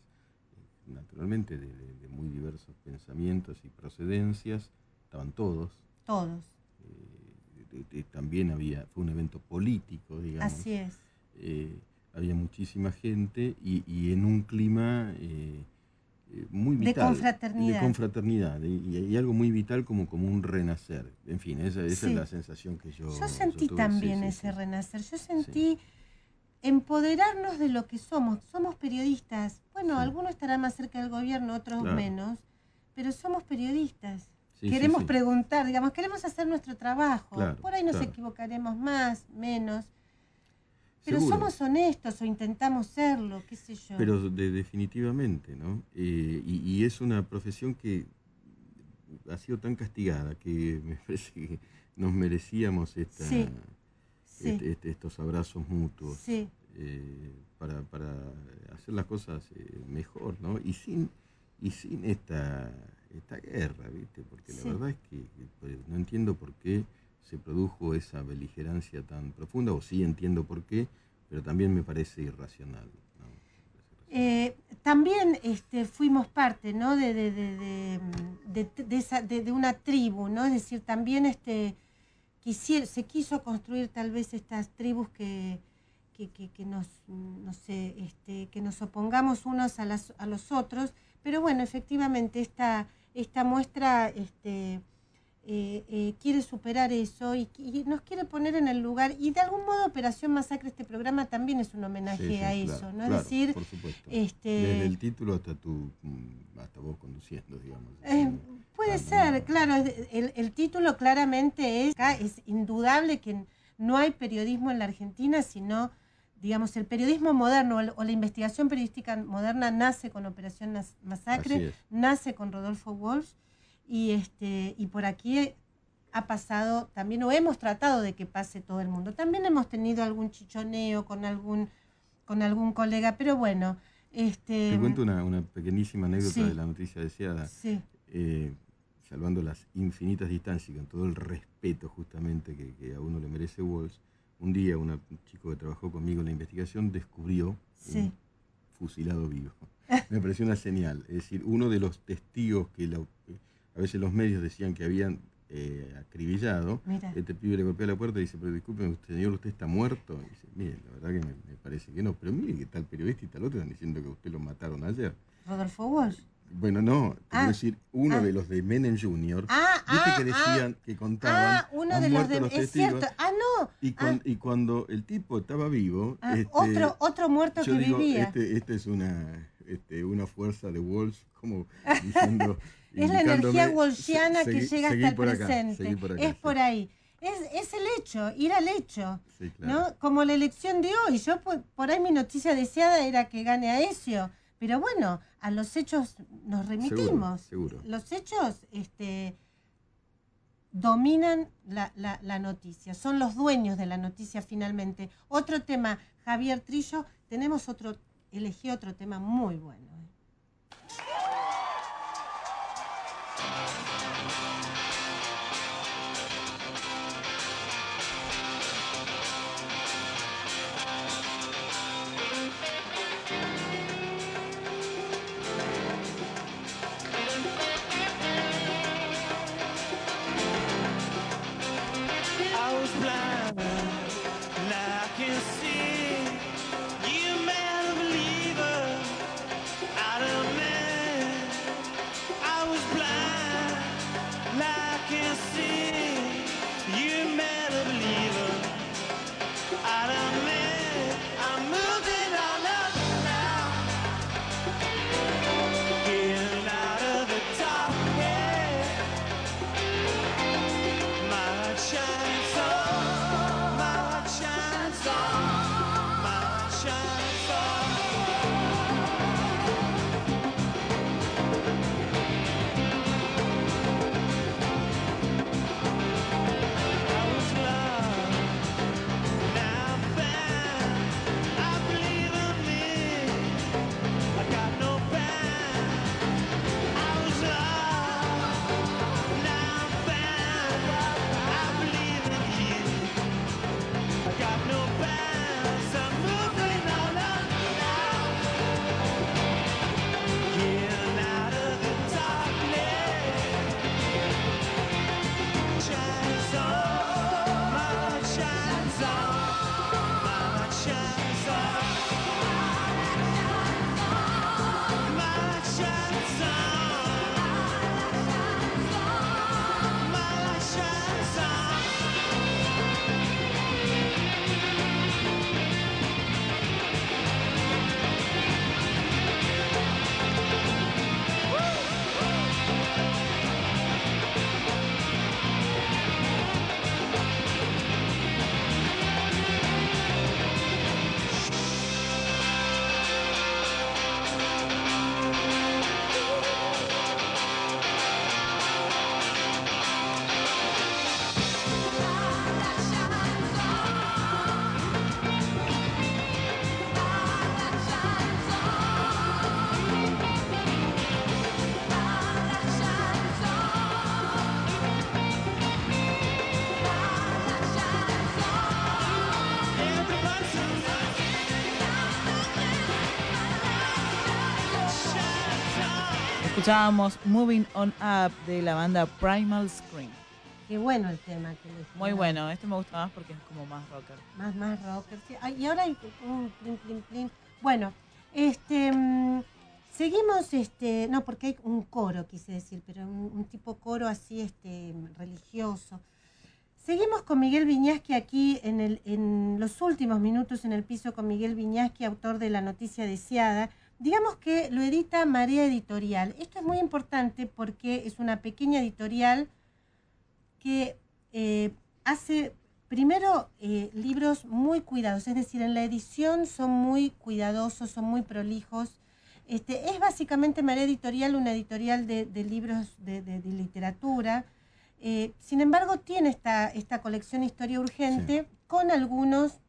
naturalmente de, de- de muy diversos pensamientos y procedencias, estaban todos. Todos. también había, fue un evento político, digamos. Así es. Eh, había muchísima gente y, y en un clima eh, eh, muy De vital. confraternidad. De confraternidad. Y, y algo muy vital como, como un renacer. En fin, esa, esa Sí. es la sensación que yo. Yo sentí tuve. también Sí, ese sí. renacer. Yo sentí empoderarnos de lo que somos. Somos periodistas. Bueno, algunos estarán más cerca del gobierno, otros Claro. menos. Pero somos periodistas. Queremos preguntar, digamos, queremos hacer nuestro trabajo. Claro, Por ahí nos claro. equivocaremos más, menos. Pero Seguro. somos honestos o intentamos serlo, qué sé yo. Pero de- definitivamente, ¿no? Eh, y, y es una profesión que ha sido tan castigada que [laughs] me parece que nos merecíamos esta, Sí, sí. este- este- estos abrazos mutuos Sí. eh, para, para hacer las cosas eh, mejor, ¿no? Y sin, y sin esta, esta guerra, ¿viste? Porque la verdad es que, que, pues, no entiendo por qué se produjo esa beligerancia tan profunda, o sí entiendo por qué, pero también me parece irracional. Eh, también este, fuimos parte ¿no? de, de, de- de una tribu, ¿no? es decir, también este, quisier- se quiso construir tal vez estas tribus que, que, que- que nos, no sé, este, que nos opongamos unos a, las- a los otros, pero bueno, efectivamente esta, esta muestra este, eh, eh, quiere superar eso y, y nos quiere poner en el lugar, y de algún modo Operación Masacre, este programa también es un homenaje Sí, sí, a claro, eso, ¿no? claro, es decir, por supuesto. este, Desde el título hasta tú, mm, hasta vos conduciendo, digamos. Eh, puede ser, no. claro. El, el título claramente es, acá es indudable que no hay periodismo en la Argentina, sino, digamos, el periodismo moderno o la investigación periodística moderna nace con Operación Masacre, nace con Rodolfo Walsh y, este, y por aquí ha pasado también, o hemos tratado de que pase todo el mundo. También hemos tenido algún chichoneo con algún, con algún colega, pero bueno. Este, Te cuento una, una pequeñísima anécdota sí. de la noticia deseada. Sí. eh, salvando las infinitas distancias y con todo el respeto justamente que, que a uno le merece Walsh, un día una- un chico que trabajó conmigo en la investigación descubrió Sí. un fusilado vivo. [laughs] Me pareció una señal. Es decir, uno de los testigos que la- a veces los medios decían que habían eh, acribillado, Mira. este pibe le golpea la puerta y dice, pero disculpe, señor, ¿usted está muerto? Y dice, mire, la verdad que me, me parece que no, pero mire que tal periodista y tal otro están diciendo que usted lo mataron ayer. Rodolfo Walsh. Bueno, no, Ah, quiero decir, uno ah. de los de Menem Jr., Ah, viste ah, que decían, que contaban, Ah, uno de los de... los es testigos, cierto. Ah, no. y, cuan- y cuando el tipo estaba vivo, Ah, este, otro, otro muerto yo que digo, vivía. este, este es una, este, una fuerza de Walsh como diciendo... [laughs] Es la energía walshiana que "Seguí- llega hasta el acá, presente. seguí por acá", es por ahí. Es, es el hecho, ir al hecho. Sí, claro. ¿no? Como la elección de hoy. Yo por, por ahí mi noticia deseada era que gane a Ezio. Pero bueno, a los hechos nos remitimos. seguro. Los hechos este, dominan la, la- la noticia, son los dueños de la noticia finalmente. Otro tema, Javier Trillo, tenemos otro, elegí otro tema muy bueno. Escuchábamos Moving On Up de la banda Primal Scream. Qué bueno el tema que elegí, Muy ¿no? bueno, este me gusta más porque es como más rocker. Más, más rocker. sí. Ay, y ahora hay un plin, plin, plin. Bueno, este mm, seguimos, este, no, porque hay un coro, quise decir, pero un, un tipo coro así, este, religioso. Seguimos con Miguel Viñaski aquí en, el, en los últimos minutos en el piso con Miguel Viñaski, autor de La Noticia Deseada. Digamos que lo edita Marea Editorial. Esto es muy importante porque es una pequeña editorial que eh, hace primero eh, libros muy cuidados, es decir, en la edición son muy cuidadosos, son muy prolijos. Este, es básicamente Marea Editorial una editorial de, de libros de, de- de literatura. Eh, sin embargo, tiene esta, esta colección Historia Urgente con algunos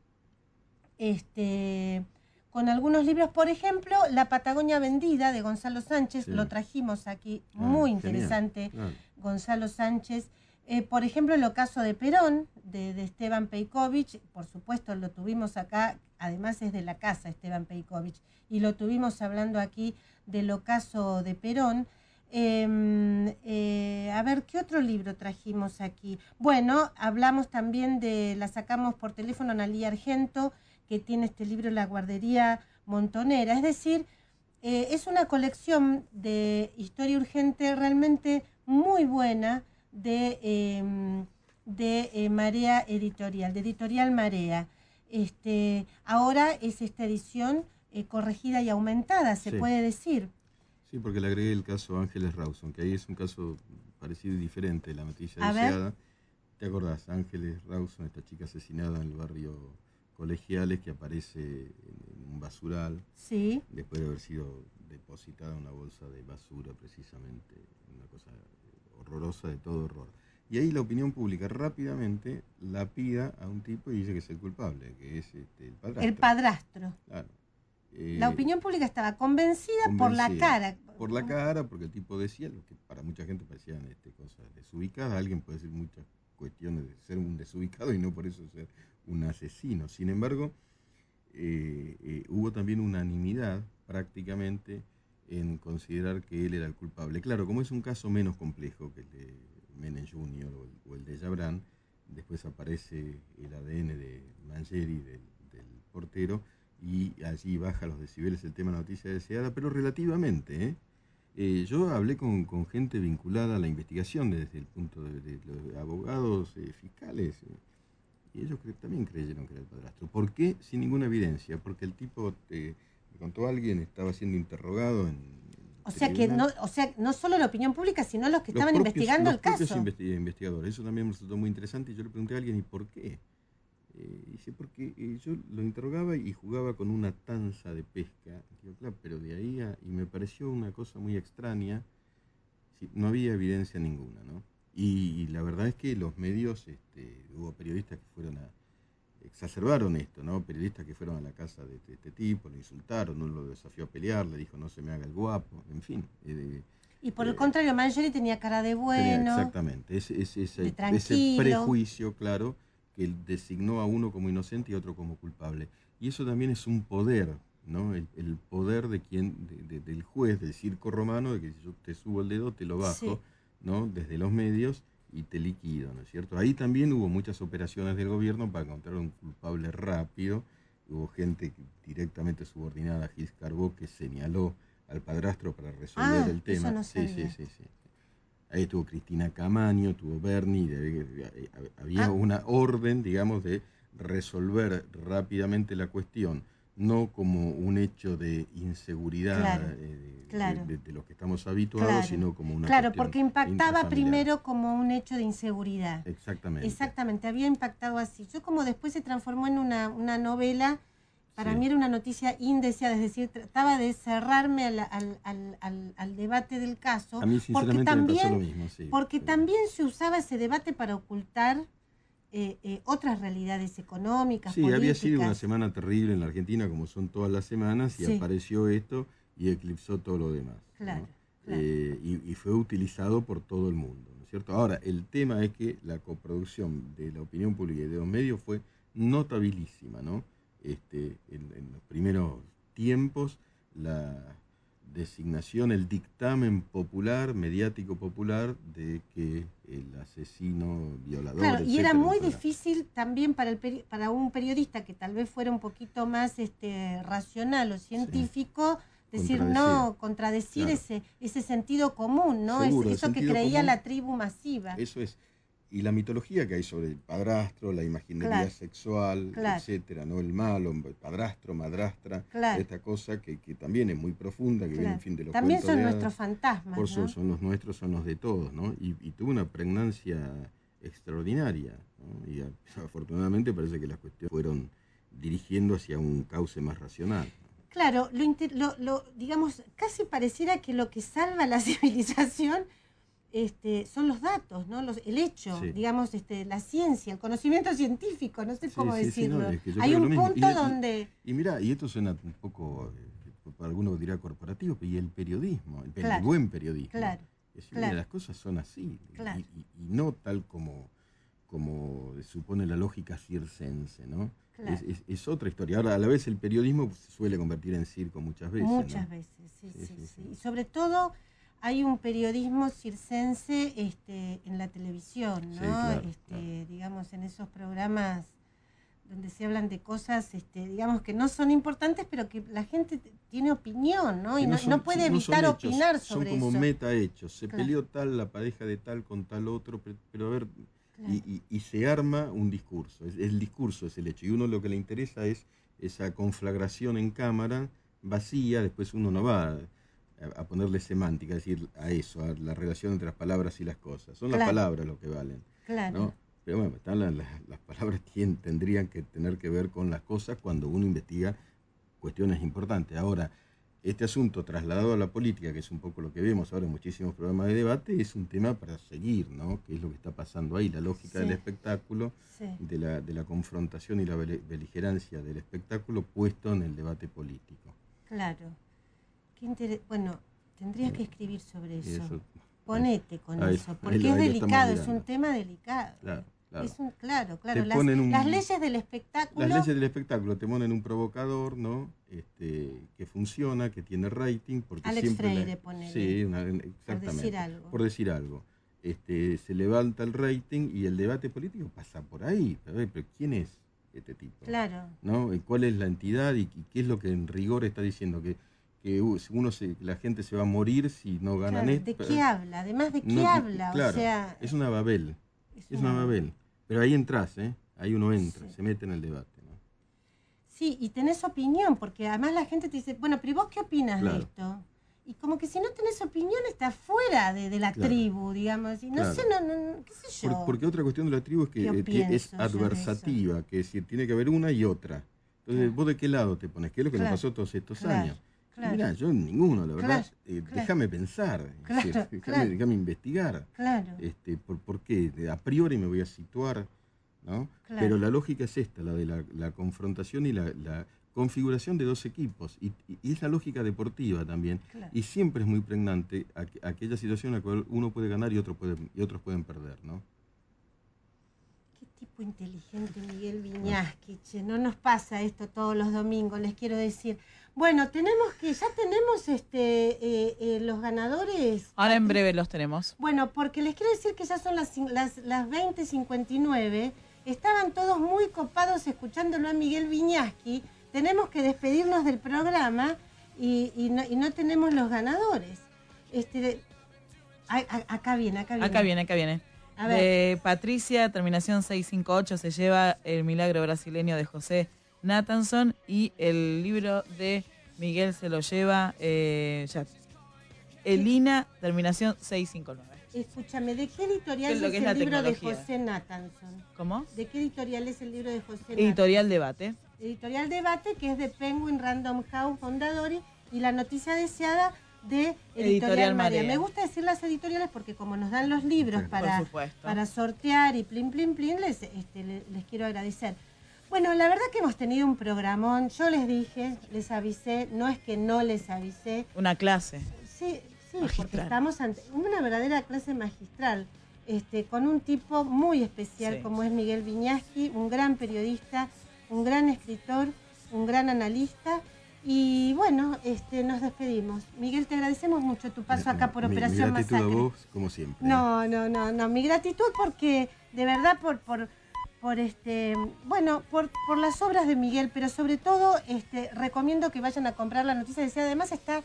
este, con algunos libros, por ejemplo, La Patagonia Vendida de Gonzalo Sánchez, Sí. lo trajimos aquí, Ah, muy interesante, claro. Gonzalo Sánchez. Eh, por ejemplo, el ocaso de Perón, de, de Esteban Peikovich, por supuesto lo tuvimos acá, además es de la casa Esteban Peikovich, y lo tuvimos hablando aquí del ocaso de Perón. Eh, eh, a ver, ¿qué otro libro trajimos aquí? Bueno, hablamos también de, la sacamos por teléfono, Analía Argento, que tiene este libro La Guardería Montonera. Es decir, eh, es una colección de historia urgente realmente muy buena de, eh, de eh, Marea Editorial, de Editorial Marea. Este, ahora es esta edición eh, corregida y aumentada, se Sí. puede decir. Sí, porque le agregué el caso Ángeles Rawson, que ahí es un caso parecido y diferente la noticia A ver. deseada. ¿Te acordás? Ángeles Rawson, esta chica asesinada en el barrio Colegiales, que aparece en, un basural, Sí. después de haber sido depositada en una bolsa de basura, precisamente, una cosa horrorosa de todo horror. Y ahí la opinión pública rápidamente la pida a un tipo y dice que es el culpable, que es este, el padrastro. El padrastro. Claro. Eh, La opinión pública estaba convencida, por la cara. Por la cara, porque el tipo decía lo que para mucha gente parecían este, cosas desubicadas. Alguien puede decir muchas cuestiones de ser un desubicado y no por eso ser un asesino. Sin embargo, eh, eh, hubo también unanimidad prácticamente en considerar que él era el culpable. Claro, como es un caso menos complejo que el de Menem Jr. o el, de Jabran, después aparece el ADN de Mangieri, del, portero, y allí baja los decibeles el tema noticia deseada, pero relativamente. ¿eh? Eh, yo hablé con, gente vinculada a la investigación desde el punto de, de los abogados, eh, fiscales, y ellos cre- también creyeron que era el padrastro. ¿Por qué? Sin ninguna evidencia, porque el tipo, eh, me contó alguien, estaba siendo interrogado en... O sea que no, o sea, no solo la opinión pública, sino los que Los estaban propios- investigando los el propios caso. investi- investigadores. Eso también me resultó muy interesante y yo le pregunté a alguien, ¿y por qué? Eh, dice, porque eh, yo lo interrogaba y jugaba con una tanza de pesca. Digo, claro, pero de ahí a- Y me pareció una cosa muy extraña. Sí, no había evidencia ninguna, ¿no? Y, y la verdad es que los medios, este, hubo periodistas que fueron a... exacerbaron esto, ¿no? Periodistas que fueron a la casa de, de este tipo, lo insultaron, no lo desafió a pelear, le dijo no se me haga el guapo, en fin. eh, Y por el eh, contrario, Marjorie tenía cara de bueno. Exactamente, ese, ese, ese- prejuicio, claro, que designó a uno como inocente y a otro como culpable. Y eso también es un poder, ¿no? El, el poder de quien, de- de- del juez, del circo romano, de que yo te subo el dedo, te lo bajo, Sí. ¿No? Desde los medios y te liquido, ¿no es cierto? Ahí también hubo muchas operaciones del gobierno para encontrar un culpable rápido. Hubo gente directamente subordinada a Gis Carbó que señaló al padrastro para resolver Ah, el tema. eso no sí, sí, sí, sí. Ahí estuvo Cristina Camaño, estuvo Bernie, había Ah. una orden, digamos, de resolver rápidamente la cuestión, no como un hecho de inseguridad Claro, eh, de, claro. de- de los que estamos habituados, Claro. sino como una Claro, porque impactaba primero como un hecho de inseguridad. Exactamente. Exactamente, había impactado así. Yo como después se transformó en una, una novela, para Sí. mí era una noticia indeseada, es decir, trataba de cerrarme al, al- al- debate del caso. A mí porque me también, pasó lo mismo, sí. porque pero- también se usaba ese debate para ocultar eh, eh, otras realidades económicas, Sí, había sido una semana terrible en la Argentina, como son todas las semanas, y Sí. apareció esto y eclipsó todo lo demás. ¿no? Claro. Eh, y, y fue utilizado por todo el mundo, ¿no es cierto? Ahora, el tema es que la coproducción de la opinión pública y de los medios fue notabilísima, ¿no? Este, en, en los primeros tiempos, la designación, el dictamen popular, mediático popular, de que el asesino, violador, Claro, y era muy difícil también para, el peri- para un periodista que tal vez fuera un poquito más este, racional o científico, decir Contradecir. no, contradecir Claro. ese, ese sentido común, ¿no? Es- Seguro, eso que creía común. la tribu masiva. Eso es. Y la mitología que hay sobre el padrastro, la imaginería Claro. sexual, Claro. etcétera, ¿no? El malo, el padrastro, madrastra, esta cosa que, que también es muy profunda, que viene en fin de los También son de nuestros fantasmas, Por eso ¿no? son los nuestros, son los de todos, ¿no? Y, y tuvo una pregnancia extraordinaria, ¿no? Y [laughs] afortunadamente parece que las cuestiones fueron dirigiendo hacia un cauce más racional. Claro, lo, lo- lo- digamos, casi pareciera que lo que salva la [laughs] civilización este, son los datos, ¿no? Los, el hecho, Sí. digamos, este, la ciencia, el conocimiento científico, no sé Sí, cómo sí, decirlo. no, es que yo Hay un punto Y- y- donde... Y mira, y esto suena un poco, eh, para algunos dirá corporativo, y el periodismo, el, el Claro, buen periodismo. claro, Es decir, claro. mira, las cosas son así, y- Claro. y, y no tal como, como supone la lógica circense, ¿no? Claro. Es, es- es otra historia. Ahora, a la vez, el periodismo se suele convertir en circo muchas veces. ¿no? Muchas veces, sí, Sí, sí, sí, sí. sí. Y sobre todo hay un periodismo circense este, en la televisión, ¿no? Claro, este, Digamos, en esos programas donde se hablan de cosas, este, digamos, que no son importantes, pero que la gente tiene opinión, ¿no? Y no, son- no puede son- son evitar hechos, opinar son sobre como eso. meta hechos. Se peleó tal, la pareja de tal con tal otro, pe- pero a ver, Claro. y, y- y se arma un discurso. Es- el discurso es el hecho. Y uno lo que le interesa es esa conflagración en cámara vacía, después uno no va a, ponerle semántica, es decir, a eso, a la relación entre las palabras y las cosas. Son las palabras lo que valen. Claro. ¿no? Pero bueno, están las, las- palabras [laughs] tendrían que tener que ver con las cosas cuando uno investiga cuestiones importantes. Ahora, este asunto trasladado a la política, que es un poco lo que vemos ahora en muchísimos programas de debate, es un tema para seguir, ¿no? Que es lo que está pasando ahí, la lógica Sí. del espectáculo, Sí. de, la, de la confrontación y la beligerancia del espectáculo puesto en el debate político. Claro. Qué Bueno, tendrías que escribir sobre eso. eso- Ponete con ahí- eso, porque es delicado, es un tema delicado. Claro, claro. Es un, claro, Las, ponen un- las leyes del espectáculo. Las leyes del espectáculo te ponen un provocador, ¿no? Este, que funciona, que tiene rating, porque Alex siempre la- Freire, ponele. Sí, una- exactamente. decir algo. Por decir algo. Este, se levanta el rating y el debate político pasa por ahí. A ver, pero ¿quién es este tipo? Claro. ¿No? ¿Y ¿Cuál es la entidad y, y qué es lo que en rigor está diciendo? Que, que uno se- la gente se va a morir si no ganan Claro, esto. ¿De qué habla? Además, ¿de qué No, habla? claro, o sea, es una Babel. Es, una Babel. Pero ahí entras, ¿eh? Ahí uno entra, se mete en el debate. ¿no? sí, y tenés opinión, porque además la gente te dice, bueno, pero ¿y vos qué opinas de Claro. esto? Y como que si no tenés opinión, estás fuera de, de la Claro. tribu, digamos. Y no Claro. sé, no, no, no, qué sé yo. Por- porque otra cuestión de la tribu es que, ¿Qué eh, que pienso es de adversativa, que es decir, tiene que haber una y otra. Entonces, ¿vos de qué lado te pones? ¿Qué es lo que nos pasó todos estos años? Claro. Mirá, yo ninguno, la verdad. Eh. Déjame pensar, decir, déjame, investigar. Claro. Este, por, ¿Por qué? A priori me voy a situar, ¿no? Pero la lógica es esta, la de la, la confrontación y la, la configuración de dos equipos. Y, es la lógica deportiva también. Y siempre es muy pregnante aqu- aquella situación en la cual uno puede ganar y, otro puede, y otros pueden perder, ¿no? Qué tipo inteligente Miguel Viñasqui, che. No nos pasa esto todos los domingos, les quiero decir. Bueno, tenemos que, ya tenemos este eh, eh, los ganadores. Ahora en breve los tenemos. Bueno, porque les quiero decir que ya son las, las, las 20.59. Estaban todos muy copados escuchándolo a Miguel Viñasqui. Tenemos que despedirnos del programa y, y no, y no tenemos los ganadores. Este, a- a- acá viene, acá viene. Acá viene, acá viene. A ver. De Patricia, terminación 658, se lleva el milagro brasileño de José Nathanson y el libro de Miguel se lo lleva eh, ya. Elina, terminación 659. Escúchame, ¿de qué editorial ¿Qué es el libro de? José Nathanson? ¿Cómo? ¿De qué editorial es el libro de José Editorial Debate. Editorial Debate, que es de Penguin Random House Mondadori, y la noticia deseada de Editorial, Editorial María. Me gusta decir las editoriales porque como nos dan los libros Por para, para sortear y plin, plin, plin, les, este, le- les quiero agradecer. Bueno, la verdad que hemos tenido un programón. Yo les dije, les avisé, no es que no les avisé. Una clase. Sí, sí, porque Magistral. estamos ante una verdadera clase magistral, este, con un tipo muy especial Sí. como es Miguel Viñaski, un gran periodista, un gran escritor, un gran analista. Y bueno, este, nos despedimos. Miguel, te agradecemos mucho tu paso acá por Mi- mi Operación gratitud a Masacre. vos, como siempre. No, no, no, no. Mi gratitud porque, de verdad, por, por, por este, bueno, por, por las obras de Miguel, pero sobre todo, este, recomiendo que vayan a comprar la noticia. Decía, además está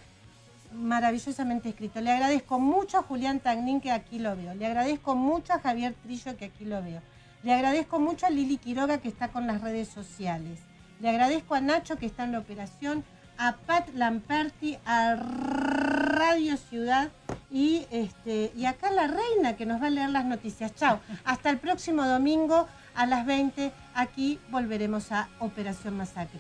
maravillosamente escrito. Le agradezco mucho a Julián Tagnín que aquí lo veo. Le agradezco mucho a Javier Trillo que aquí lo veo. Le agradezco mucho a Lili Quiroga que está con las redes sociales. Le agradezco a Nacho que está en la operación, a Pat Lamperti, a Radio Ciudad y este y acá la reina que nos va a leer las noticias. Chao. Hasta el próximo domingo a las 20 aquí volveremos a Operación Masacre.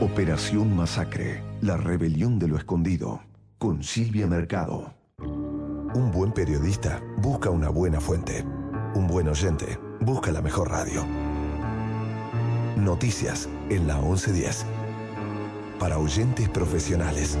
Operación Masacre, la rebelión de lo escondido, con Silvia Mercado. Un buen periodista busca una buena fuente. Un buen oyente busca la mejor radio. Noticias en la 1110. Para oyentes profesionales.